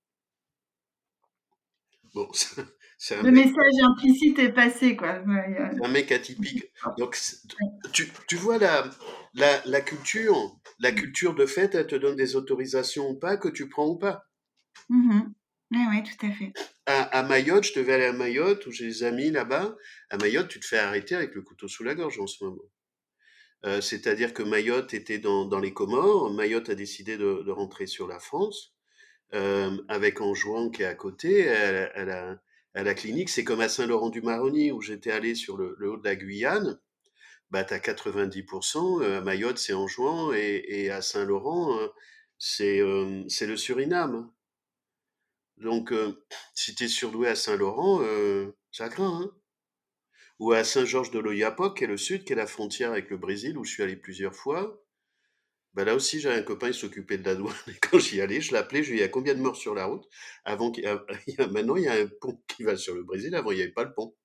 Bon, c'est c'est un Le mec, message implicite est passé, quoi. C'est un mec atypique. Donc, tu, tu vois la, la, la culture, la culture de fait, elle te donne des autorisations ou pas, que tu prends ou pas. mhm. Ouais, ouais, tout à fait. À, à Mayotte, je devais aller à Mayotte, où j'ai des amis là-bas. À Mayotte, tu te fais arrêter avec le couteau sous la gorge en ce moment. Euh, C'est-à-dire que Mayotte était dans, dans les Comores. Mayotte a décidé de, de rentrer sur la France. Avec Anjouan qui est à côté, à la clinique, c'est comme à Saint-Laurent-du-Maroni où j'étais allé sur le, haut de la Guyane. Bah, t'as 90%, euh, à Mayotte c'est Anjouan et, à Saint-Laurent euh, c'est le Suriname. Donc euh, si t'es surdoué à Saint-Laurent, euh, ça craint. Hein Ou à Saint-Georges de l'Oyapock, qui est le sud, qui est la frontière avec le Brésil, où je suis allé plusieurs fois. Bah là aussi, j'avais un copain, il s'occupait de la douane. Et quand j'y allais, je l'appelais, je lui disais, il y a combien de morts sur la route? Avant qu'il y a- il y a- Maintenant, il y a un pont qui va sur le Brésil, avant, il n'y avait pas le pont.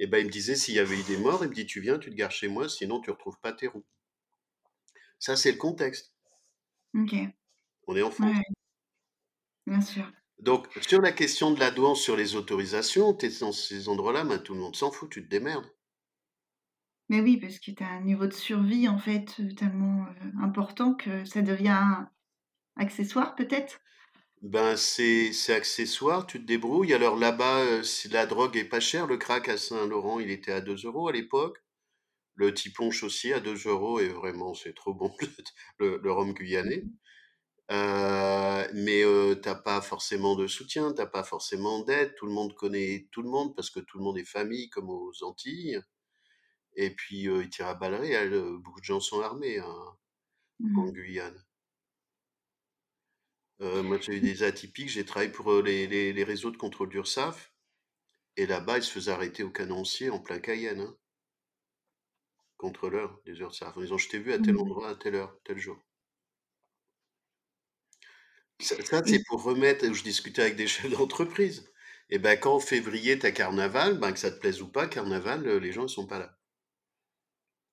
Et ben, il me disait, s'il y avait eu des morts, il me dit, tu viens, tu te gares chez moi, sinon tu retrouves pas tes roues. Ça, c'est le contexte. Ok. On est en France. Ouais, bien sûr. Donc, sur la question de la douane, sur les autorisations, tu es dans ces endroits-là, ben, tout le monde s'en fout, tu te démerdes. Mais oui, parce que tu as un niveau de survie, en fait, euh, tellement euh, important que ça devient accessoire, peut-être? Ben, c'est accessoire, tu te débrouilles. Alors là-bas, euh, si la drogue est pas chère, le crack à Saint-Laurent, il était à 2 euros à l'époque. Le tiponche aussi à 2 euros, et vraiment, c'est trop bon, le, le rhum guyanais. Euh, mais t'as pas forcément de soutien, t'as pas forcément d'aide, tout le monde connaît tout le monde parce que tout le monde est famille comme aux Antilles. Et puis ils tirent à balles réelles, beaucoup de gens sont armés hein, en Mhm. Guyane. Euh, moi j'ai eu des atypiques, j'ai travaillé pour les, les, les réseaux de contrôle d'URSAF, et là-bas ils se faisaient arrêter au canoncier en plein Cayenne, hein, contrôleurs des URSAF, en disant je t'ai vu à tel Mhm. endroit, à telle heure, tel jour. Ça, c'est pour remettre, je discutais avec des chefs d'entreprise. Et ben quand en février t'as carnaval, ben que ça te plaise ou pas, carnaval, les gens ne sont pas là.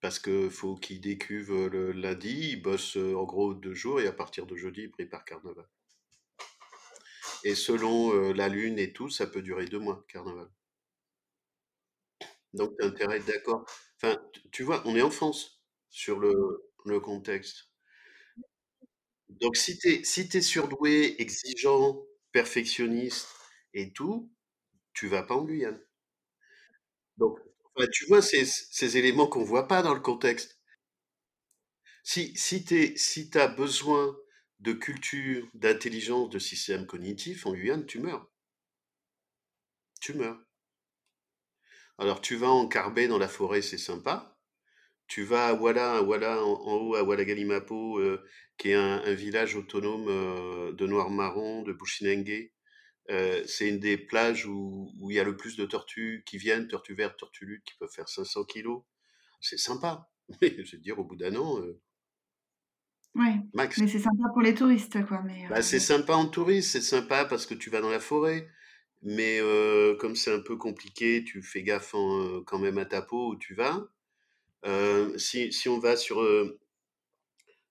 Parce que faut qu'ils décuvent euh, le lundi, ils bossent euh, en gros deux jours et à partir de jeudi, ils préparent carnaval. Et selon euh, la lune et tout, ça peut durer deux mois, carnaval. Donc t'as intérêt à être d'accord. Enfin, tu tu vois, on est en France sur le, contexte. Donc si t'es si surdoué, exigeant, perfectionniste et tout, tu vas pas en Guyane. Donc tu vois ces, éléments qu'on voit pas dans le contexte. Si, si tu as besoin de culture, d'intelligence, de système cognitif, en Guyane, tu meurs. Tu meurs. Alors tu vas en Carbet dans la forêt, c'est sympa. Tu vas à Walla, en, haut, à Wallagalimapo, euh, qui est un, village autonome euh, de Noir-Marron, de Bushinengue. Euh, c'est une des plages où, il y a le plus de tortues qui viennent, tortues vertes, tortues luttes, qui peuvent faire 500 kilos. C'est sympa. Mais je veux dire, au bout d'un an, Ouais, Max. mais c'est sympa pour les touristes, quoi. Mais, bah, c'est sympa en touriste, c'est sympa parce que tu vas dans la forêt. Mais comme c'est un peu compliqué, tu fais gaffe quand même à ta peau où tu vas. si, si on va sur,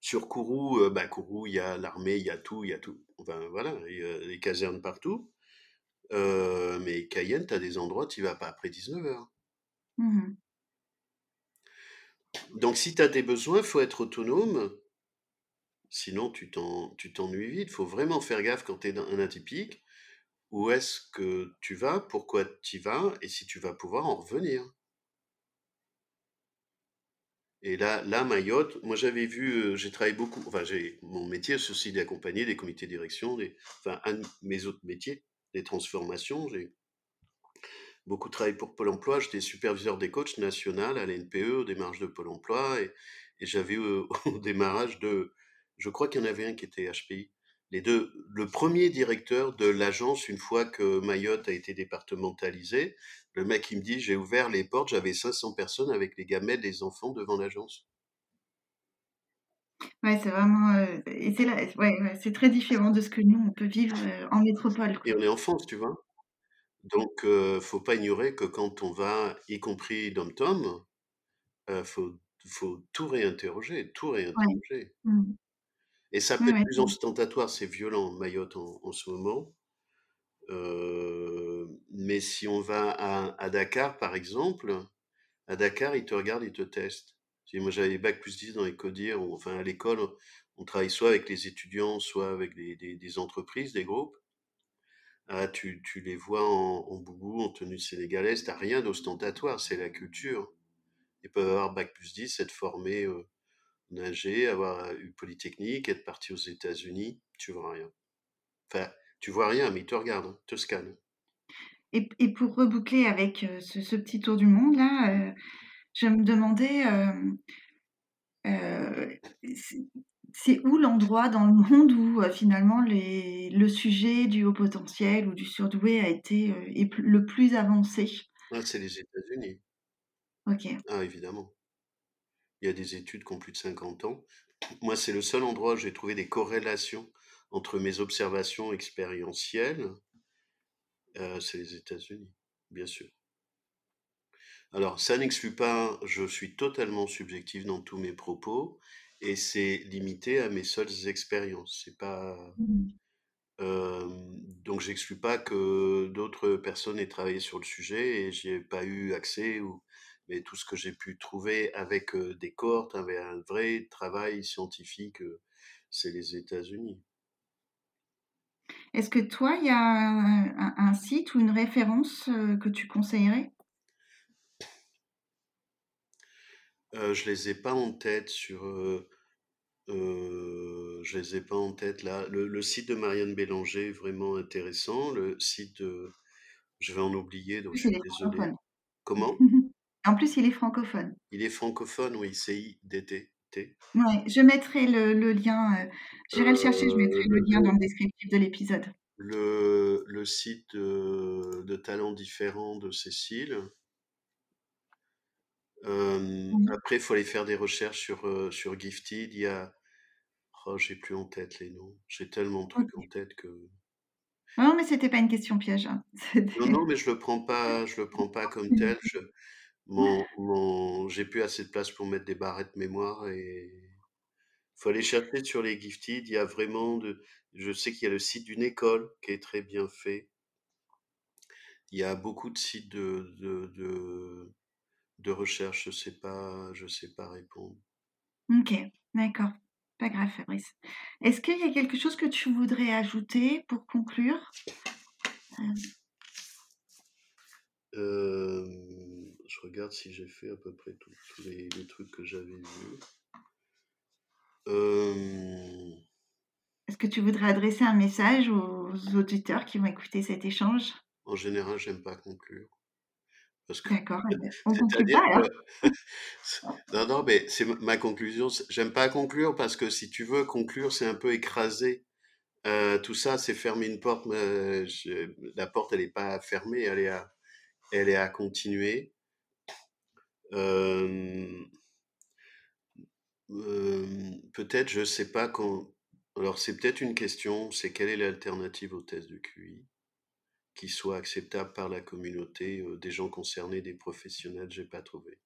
sur Kourou, bah Kourou, il y a l'armée, il y a tout, il y a tout. Enfin voilà, il y a des casernes partout. mais Cayenne, tu as des endroits, tu vas pas après 19h. Mmh Donc si tu as des besoins, il faut être autonome. Sinon, tu t'ennuies vite. Il faut vraiment faire gaffe quand tu es dans un atypique où est-ce que tu vas, pourquoi tu y vas, et si tu vas pouvoir en revenir. Et là, là, Mayotte, moi j'avais vu, euh, j'ai travaillé beaucoup, enfin j'ai mon métier, c'est aussi d'accompagner des comités de direction, enfin un de mes autres métiers, des transformations. J'ai beaucoup travaillé pour Pôle Emploi, j'étais superviseur des coachs national à l'NPE, au démarrage de Pôle Emploi, et, j'avais euh, au démarrage de, je crois qu'il y en avait un qui était HPI, les deux, le premier directeur de l'agence, une fois que Mayotte a été départementalisé, le mec il me dit j'ai ouvert les portes, j'avais 500 personnes avec les gamètes des enfants devant l'agence. Ouais, c'est vraiment euh, et c'est ouais, très différent de ce que nous on peut vivre euh, en métropole. Et on est en France, tu vois. Donc euh, faut pas ignorer que quand on va, y compris dom tom, faut faut tout réinterroger, tout réinterroger. Mmh. Et ça peut être plus ostentatoire, c'est violent, Mayotte en, ce moment. Euh, mais si on va à, Dakar, par exemple, à Dakar, ils te regardent, ils te testent. moi, j'avais bac plus 10 dans les CODIR, enfin, à l'école, on travaille soit avec les étudiants, soit avec des, entreprises, des groupes. Ah, tu, les vois en, en boubou, en tenue sénégalaise, t'as rien d'ostentatoire, c'est la culture. Ils peuvent avoir bac plus 10, être formés euh, nager, avoir eu Polytechnique, être parti aux États-Unis, tu vois rien. Enfin, tu vois rien, mais il te regarde, hein, te scanne. Et, et, pour reboucler avec ce, petit tour du monde, là, euh, je me demandais, euh, c'est où l'endroit dans le monde où finalement les, le sujet du haut potentiel ou du surdoué a été le plus avancé? Ah, C'est les États-Unis. Ok. Ah, évidemment. Il y a des études qui ont plus de 50 ans. Moi, c'est le seul endroit où j'ai trouvé des corrélations entre mes observations expérientielles. Euh, c'est les États-Unis, bien sûr. Alors, ça n'exclut pas, je suis totalement subjectif dans tous mes propos, et c'est limité à mes seules expériences. C'est pas. Mmh. Euh, donc, j'exclus pas que d'autres personnes aient travaillé sur le sujet et j'ai pas eu accès ou mais tout ce que j'ai pu trouver avec des cohortes, avec un vrai travail scientifique, c'est les États-Unis. Est-ce que toi, il y a un, site ou une référence que tu conseillerais? Euh, Je les ai pas en tête sur. Euh, je les ai pas en tête là. Le, site de Marianne Bélanger est vraiment intéressant. Le site de. Je vais en oublier, donc je suis désolé. Comment? En plus, il est francophone. Il est francophone, oui, C-I-D-T. Ouais, je mettrai le, lien, euh, j'irai le chercher, je mettrai le lien dans le descriptif de l'épisode. Le, le site de, talents différents de Cécile. Euh, après, il faut aller faire des recherches sur, euh, sur Gifted. Il y a. Oh, j'ai plus en tête les noms. J'ai tellement de trucs en tête que. Non, mais c'était pas une question piège. Hein. Non, non, mais je le prends pas, je le prends pas comme tel. Je, mon, mon, j'ai plus assez de place pour mettre des barrettes mémoire et faut aller chercher sur les gifted. Il y a vraiment de, je sais qu'il y a le site d'une école qui est très bien fait. Il y a beaucoup de sites de, de, de, de recherche. Je sais pas, je sais pas répondre. Ok, d'accord. Pas grave, Fabrice. Est-ce qu'il y a quelque chose que tu voudrais ajouter pour conclure? Euh, je regarde si j'ai fait à peu près tous les, trucs que j'avais vus. Euh, Est-ce que tu voudrais adresser un message aux auditeurs qui vont écouter cet échange? En général, j'aime pas conclure. D'accord, eh ben, on conclut pas non, non, mais c'est ma conclusion. J'aime pas conclure parce que si tu veux conclure, c'est un peu écraser. Euh, tout ça, c'est fermer une porte. Mais la porte, elle n'est pas fermée, elle est à, elle est à continuer. Peut-être, je sais pas quand. Alors, c'est peut-être une question. C'est quelle est l'alternative au test de QI qui soit acceptable par la communauté, des gens concernés, des professionnels, j'ai pas trouvé.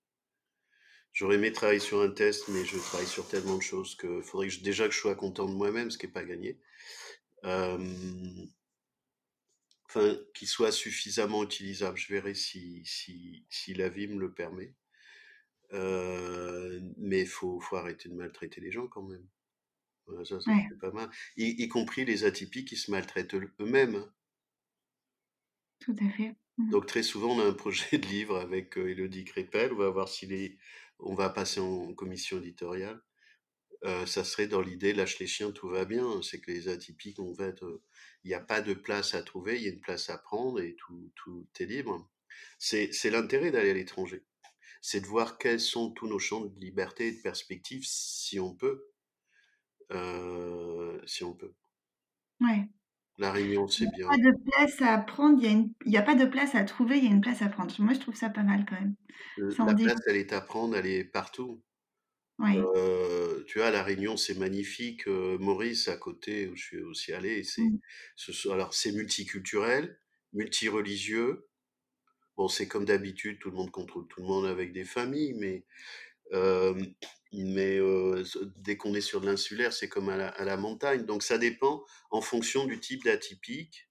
J'aurais aimé travailler sur un test, mais je travaille sur tellement de choses que faudrait déjà que je sois content de moi-même, ce qui n'est pas gagné. Enfin, qu'il soit suffisamment utilisable. Je verrai si, si, si la vie me le permet. Euh, mais il faut, faut arrêter de maltraiter les gens quand même. ça, ça pas mal. Y, y, compris les atypiques qui se maltraitent eux-mêmes. Hein. Tout à fait. Mmh. Donc très souvent, on a un projet de livre avec euh, Elodie Crépel. On va voir est... On va passer en commission éditoriale. Euh, ça serait dans l'idée lâche les chiens, tout va bien. C'est que les atypiques, en fait, euh, il n'y a pas de place à trouver, il y a une place à prendre et tout, tout est libre. C'est l'intérêt d'aller à l'étranger. C'est de voir quels sont tous nos champs de liberté et de perspective, si on peut. si on peut. Ouais. La Réunion, c'est bien. Il n'y a pas de place à apprendre, il n'y a, pas de place à trouver, il y a une place à prendre. Moi, je trouve ça pas mal quand même. la place, elle est à prendre, elle est partout. Euh, tu vois, La Réunion, c'est magnifique. Euh, Maurice, à côté, où je suis aussi allé, c'est, mmh. alors c'est multiculturel, multireligieux. Bon, c'est comme d'habitude, tout le monde contrôle tout le monde avec des familles, mais mais dès qu'on est sur de l'insulaire, c'est comme à la, montagne. Donc ça dépend en fonction du type d'atypique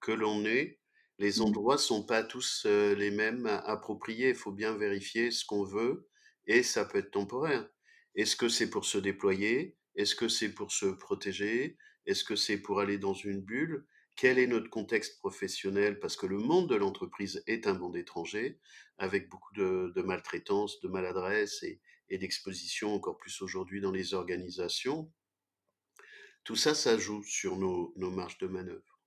que l'on est. Les mmh. endroits sont pas tous les mêmes appropriés. Il faut bien vérifier ce qu'on veut et ça peut être temporaire. Est-ce que c'est pour se déployer? Est-ce que c'est pour se protéger? Est-ce que c'est pour aller dans une bulle? Quel est notre contexte professionnel? Parce que le monde de l'entreprise est un monde étranger, avec beaucoup de, maltraitance, de maladresse et, d'exposition, encore plus aujourd'hui dans les organisations. Tout ça, ça joue sur nos, marges de manœuvre.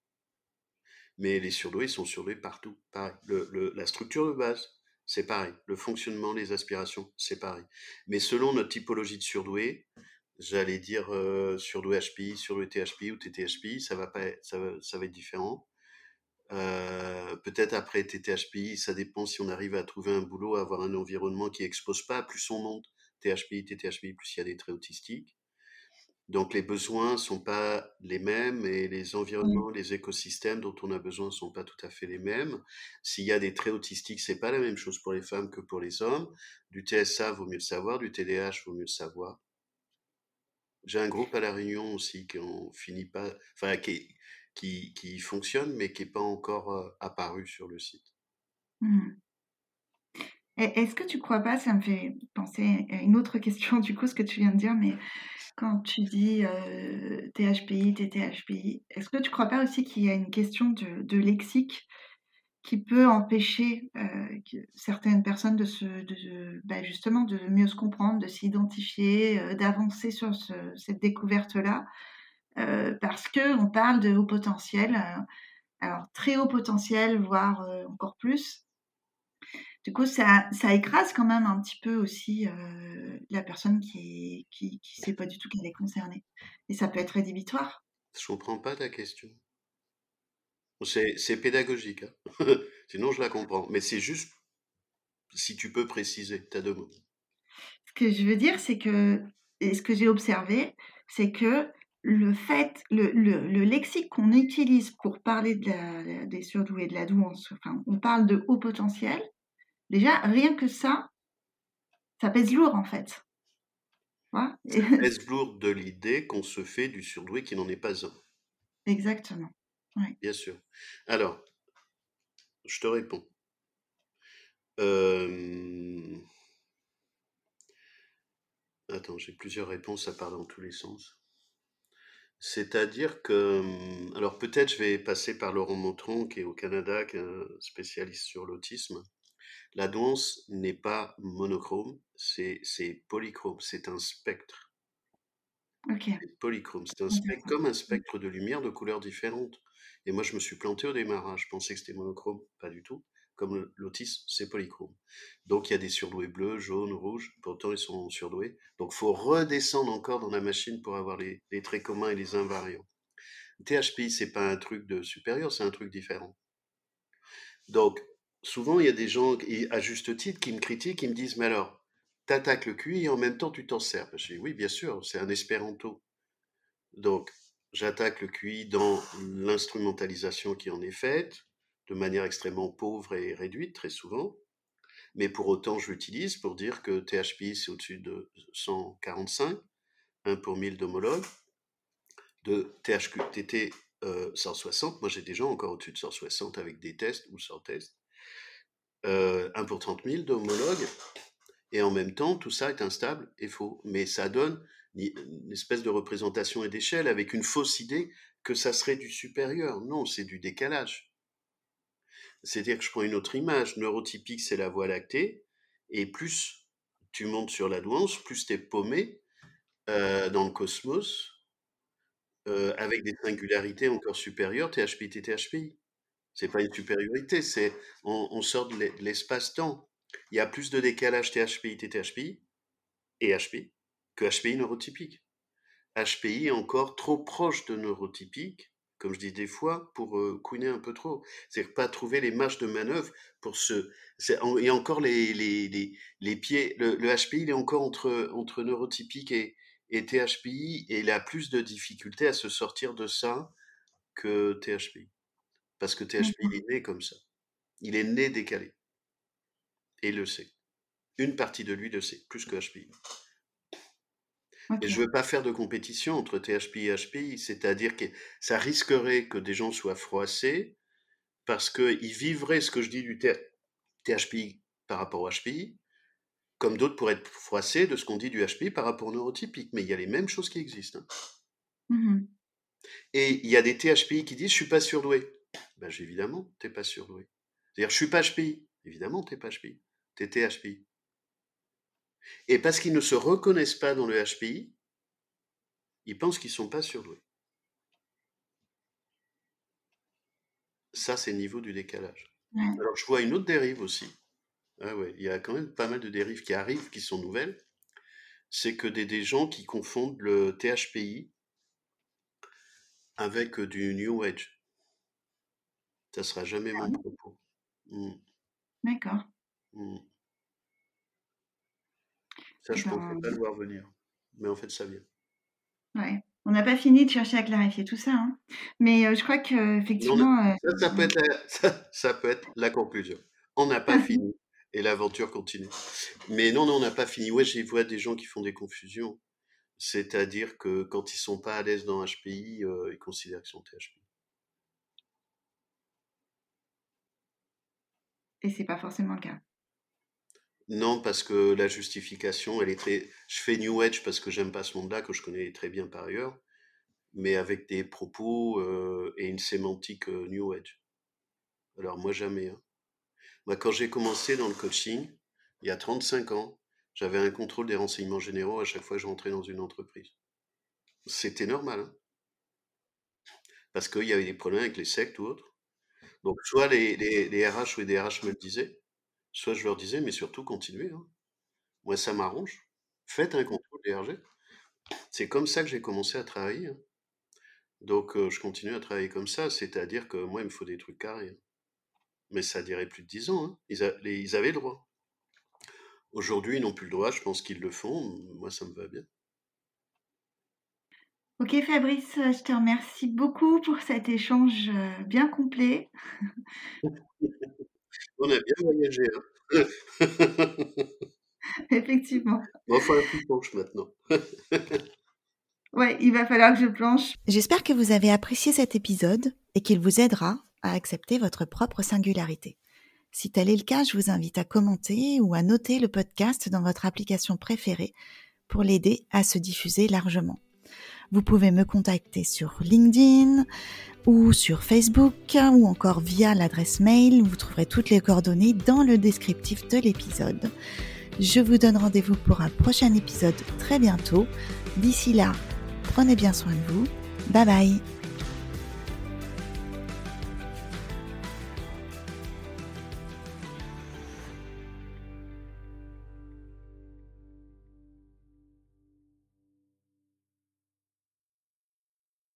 Mais les surdoués sont surdoués partout. Pareil. la structure de base, c'est pareil. Le fonctionnement, les aspirations, c'est pareil. Mais selon notre typologie de surdoué, j'allais dire euh, sur le HPI, sur le THPI ou TTHPI, ça va pas, ça va, ça va être différent. Euh, peut-être après TTHPI, ça dépend si on arrive à trouver un boulot, à avoir un environnement qui expose pas, plus on monte THPI, TTHPI, plus il y a des traits autistiques. Donc les besoins sont pas les mêmes et les environnements, les écosystèmes dont on a besoin sont pas tout à fait les mêmes. S'il y a des traits autistiques, c'est pas la même chose pour les femmes que pour les hommes. Du TSA vaut mieux le savoir, du TDAH vaut mieux le savoir. J'ai un groupe à La Réunion aussi qui en finit pas, enfin, qui, qui, qui fonctionne, mais qui n'est pas encore apparu sur le site. Mmh. Est-ce que tu crois pas, ça me fait penser à une autre question du coup, ce que tu viens de dire, mais quand tu dis THPI, TTHPI, est-ce que tu crois pas aussi qu'il y a une question de, de lexique qui peut empêcher euh, certaines personnes de se, bah, justement, de mieux se comprendre, de s'identifier, euh, d'avancer sur cette découverte-là, euh, parce que on parle de haut potentiel, alors très haut potentiel, voire encore plus. Du coup, ça, écrase quand même un petit peu aussi la personne qui ne sait pas du tout qu'elle est concernée. Et ça peut être rédhibitoire. Je comprends pas ta question. C'est pédagogique, hein. sinon je la comprends. Mais c'est juste si tu peux préciser ta demande. Ce que je veux dire, c'est que, et ce que j'ai observé, c'est que le fait, le, le, lexique qu'on utilise pour parler de la, des surdoués, de la douance, enfin, on parle de haut potentiel, déjà, rien que ça, ça pèse lourd en fait. Ça pèse lourd de l'idée qu'on se fait du surdoué qui n'en est pas un. Exactement. Bien sûr. Alors, je te réponds. Attends, j'ai plusieurs réponses, ça part dans tous les sens. C'est-à-dire que, alors peut-être je vais passer par Laurent Montron, qui est au Canada, qui est un spécialiste sur l'autisme. La douance n'est pas monochrome, c'est polychrome, c'est un spectre. Ok. C'est polychrome, c'est un spectre, comme un spectre de lumière de couleurs différentes. Et moi, je me suis planté au démarrage, je pensais que c'était monochrome, pas du tout. Comme l'autisme, c'est polychrome. Donc, il y a des surdoués bleus, jaunes, rouges, pourtant ils sont surdoués. Donc, faut redescendre encore dans la machine pour avoir les, les traits communs et les invariants. THPI, c'est pas un truc de supérieur, c'est un truc différent. Donc, souvent, il y a des gens, à juste titre, qui me critiquent, qui me disent, mais alors, t'attaques le QI et en même temps, tu t'en sers. Je dis, oui, bien sûr, c'est un espéranto. Donc, j'attaque le QI dans l'instrumentalisation qui en est faite, de manière extrêmement pauvre et réduite, très souvent. Mais pour autant, je l'utilise pour dire que THPI, c'est au-dessus de 145, 1 pour 1000 d'homologues. De THQ, TT, 160. Moi, j'ai des gens encore au-dessus de 160 avec des tests ou sans test. 1 pour 30 000 d'homologues. Et en même temps, tout ça est instable et faux. Mais ça donne une espèce de représentation et d'échelle avec une fausse idée que ça serait du supérieur. Non, c'est du décalage. C'est-à-dire que je prends une autre image. Neurotypique, c'est la voie lactée. Et plus tu montes sur la douance, plus tu es paumé dans le cosmos, avec des singularités encore supérieures, THPI, THPI. C'est pas une supériorité, c'est on, sort de l'espace-temps. Il y a plus de décalage THPI, THPI et HPI que HPI neurotypique. HPI est encore trop proche de neurotypique, comme je dis des fois, pour euh, couiner un peu trop. C'est-à-dire pas trouver les marges de manœuvre pour se. Et encore les, les, les, pieds. Le, le, HPI, il est encore entre, entre neurotypique et, et THPI, et il a plus de difficultés à se sortir de ça que THPI. Parce que THPI, il est né comme ça. Il est né décalé. Et il le sait. Une partie de lui le sait, plus que HPI. Et je ne veux pas faire de compétition entre THPI et HPI, c'est-à-dire que ça risquerait que des gens soient froissés parce qu'ils vivraient ce que je dis du THPI par rapport au HPI, comme d'autres pourraient être froissés de ce qu'on dit du HPI par rapport au neurotypique. Mais il y a les mêmes choses qui existent. Hein. Mmh et il y a des THPI qui disent Je suis pas surdoué. Ben, évidemment, tu n'es pas surdoué. C'est-à-dire, je suis pas HPI. Évidemment, tu n'es pas HPI. Es THPI. Et parce qu'ils ne se reconnaissent pas dans le HPI, ils pensent qu'ils ne sont pas surdoués. Ça, c'est le niveau du décalage. Alors, je vois une autre dérive aussi. Ah ouais, il y a quand même pas mal de dérives qui arrivent, qui sont nouvelles. C'est que des, des gens qui confondent le THPI avec du New Age. Ça sera jamais mon ah propos. Mmh. D'accord. Mmh. Ça, je ne ben pas le voir venir. Mais en fait, ça vient. Ouais. On n'a pas fini de chercher à clarifier tout ça. Hein. Mais je crois qu'effectivement. ça, ça, peut être la, ça, peut être la conclusion. On n'a pas fini et l'aventure continue. Mais non, non, on n'a pas fini. Ouais, j'y vois des gens qui font des confusions. C'est-à-dire que quand ils sont pas à l'aise dans HPI, ils considèrent qu'ils sont THPI. Et c'est pas forcément le cas. Non, parce que la justification, elle est très. Je fais New Age parce que j'aime pas ce monde-là, que je connais très bien par ailleurs, mais avec des propos et une sémantique New Age. Alors moi jamais. Hein. Moi, quand j'ai commencé dans le coaching, il y a 35 ans, j'avais un contrôle des renseignements généraux à chaque fois que je rentrais dans une entreprise. C'était normal. Hein parce qu'il y avait des problèmes avec les sectes ou autres. Donc, soit les, les, RH ou les DRH me le disaient, soit je leur disais, mais surtout continuez. Hein. Moi, ça m'arrange. Faites un contrôle DRG. C'est comme ça que j'ai commencé à travailler. Hein. Donc, je continue à travailler comme ça, c'est-à-dire que moi, il me faut des trucs carrés. Mais ça dirait plus de 10 ans. Hein. Ils, ils, avaient le droit. Aujourd'hui, ils n'ont plus le droit. Je pense qu'ils le font. Moi, ça me va bien. Ok Fabrice, je te remercie beaucoup pour cet échange bien complet. On a bien voyagé. Hein. Effectivement. Il va falloir que tu planches maintenant. ouais, il va falloir que je planche. J'espère que vous avez apprécié cet épisode et qu'il vous aidera à accepter votre propre singularité. Si tel est le cas, je vous invite à commenter ou à noter le podcast dans votre application préférée pour l'aider à se diffuser largement. Vous pouvez me contacter sur LinkedIn, ou sur Facebook ou encore via l'adresse mail. Vous trouverez toutes les coordonnées dans le descriptif de l'épisode. Je vous donne rendez-vous pour un prochain épisode très bientôt. D'ici là, prenez bien soin de vous. Bye bye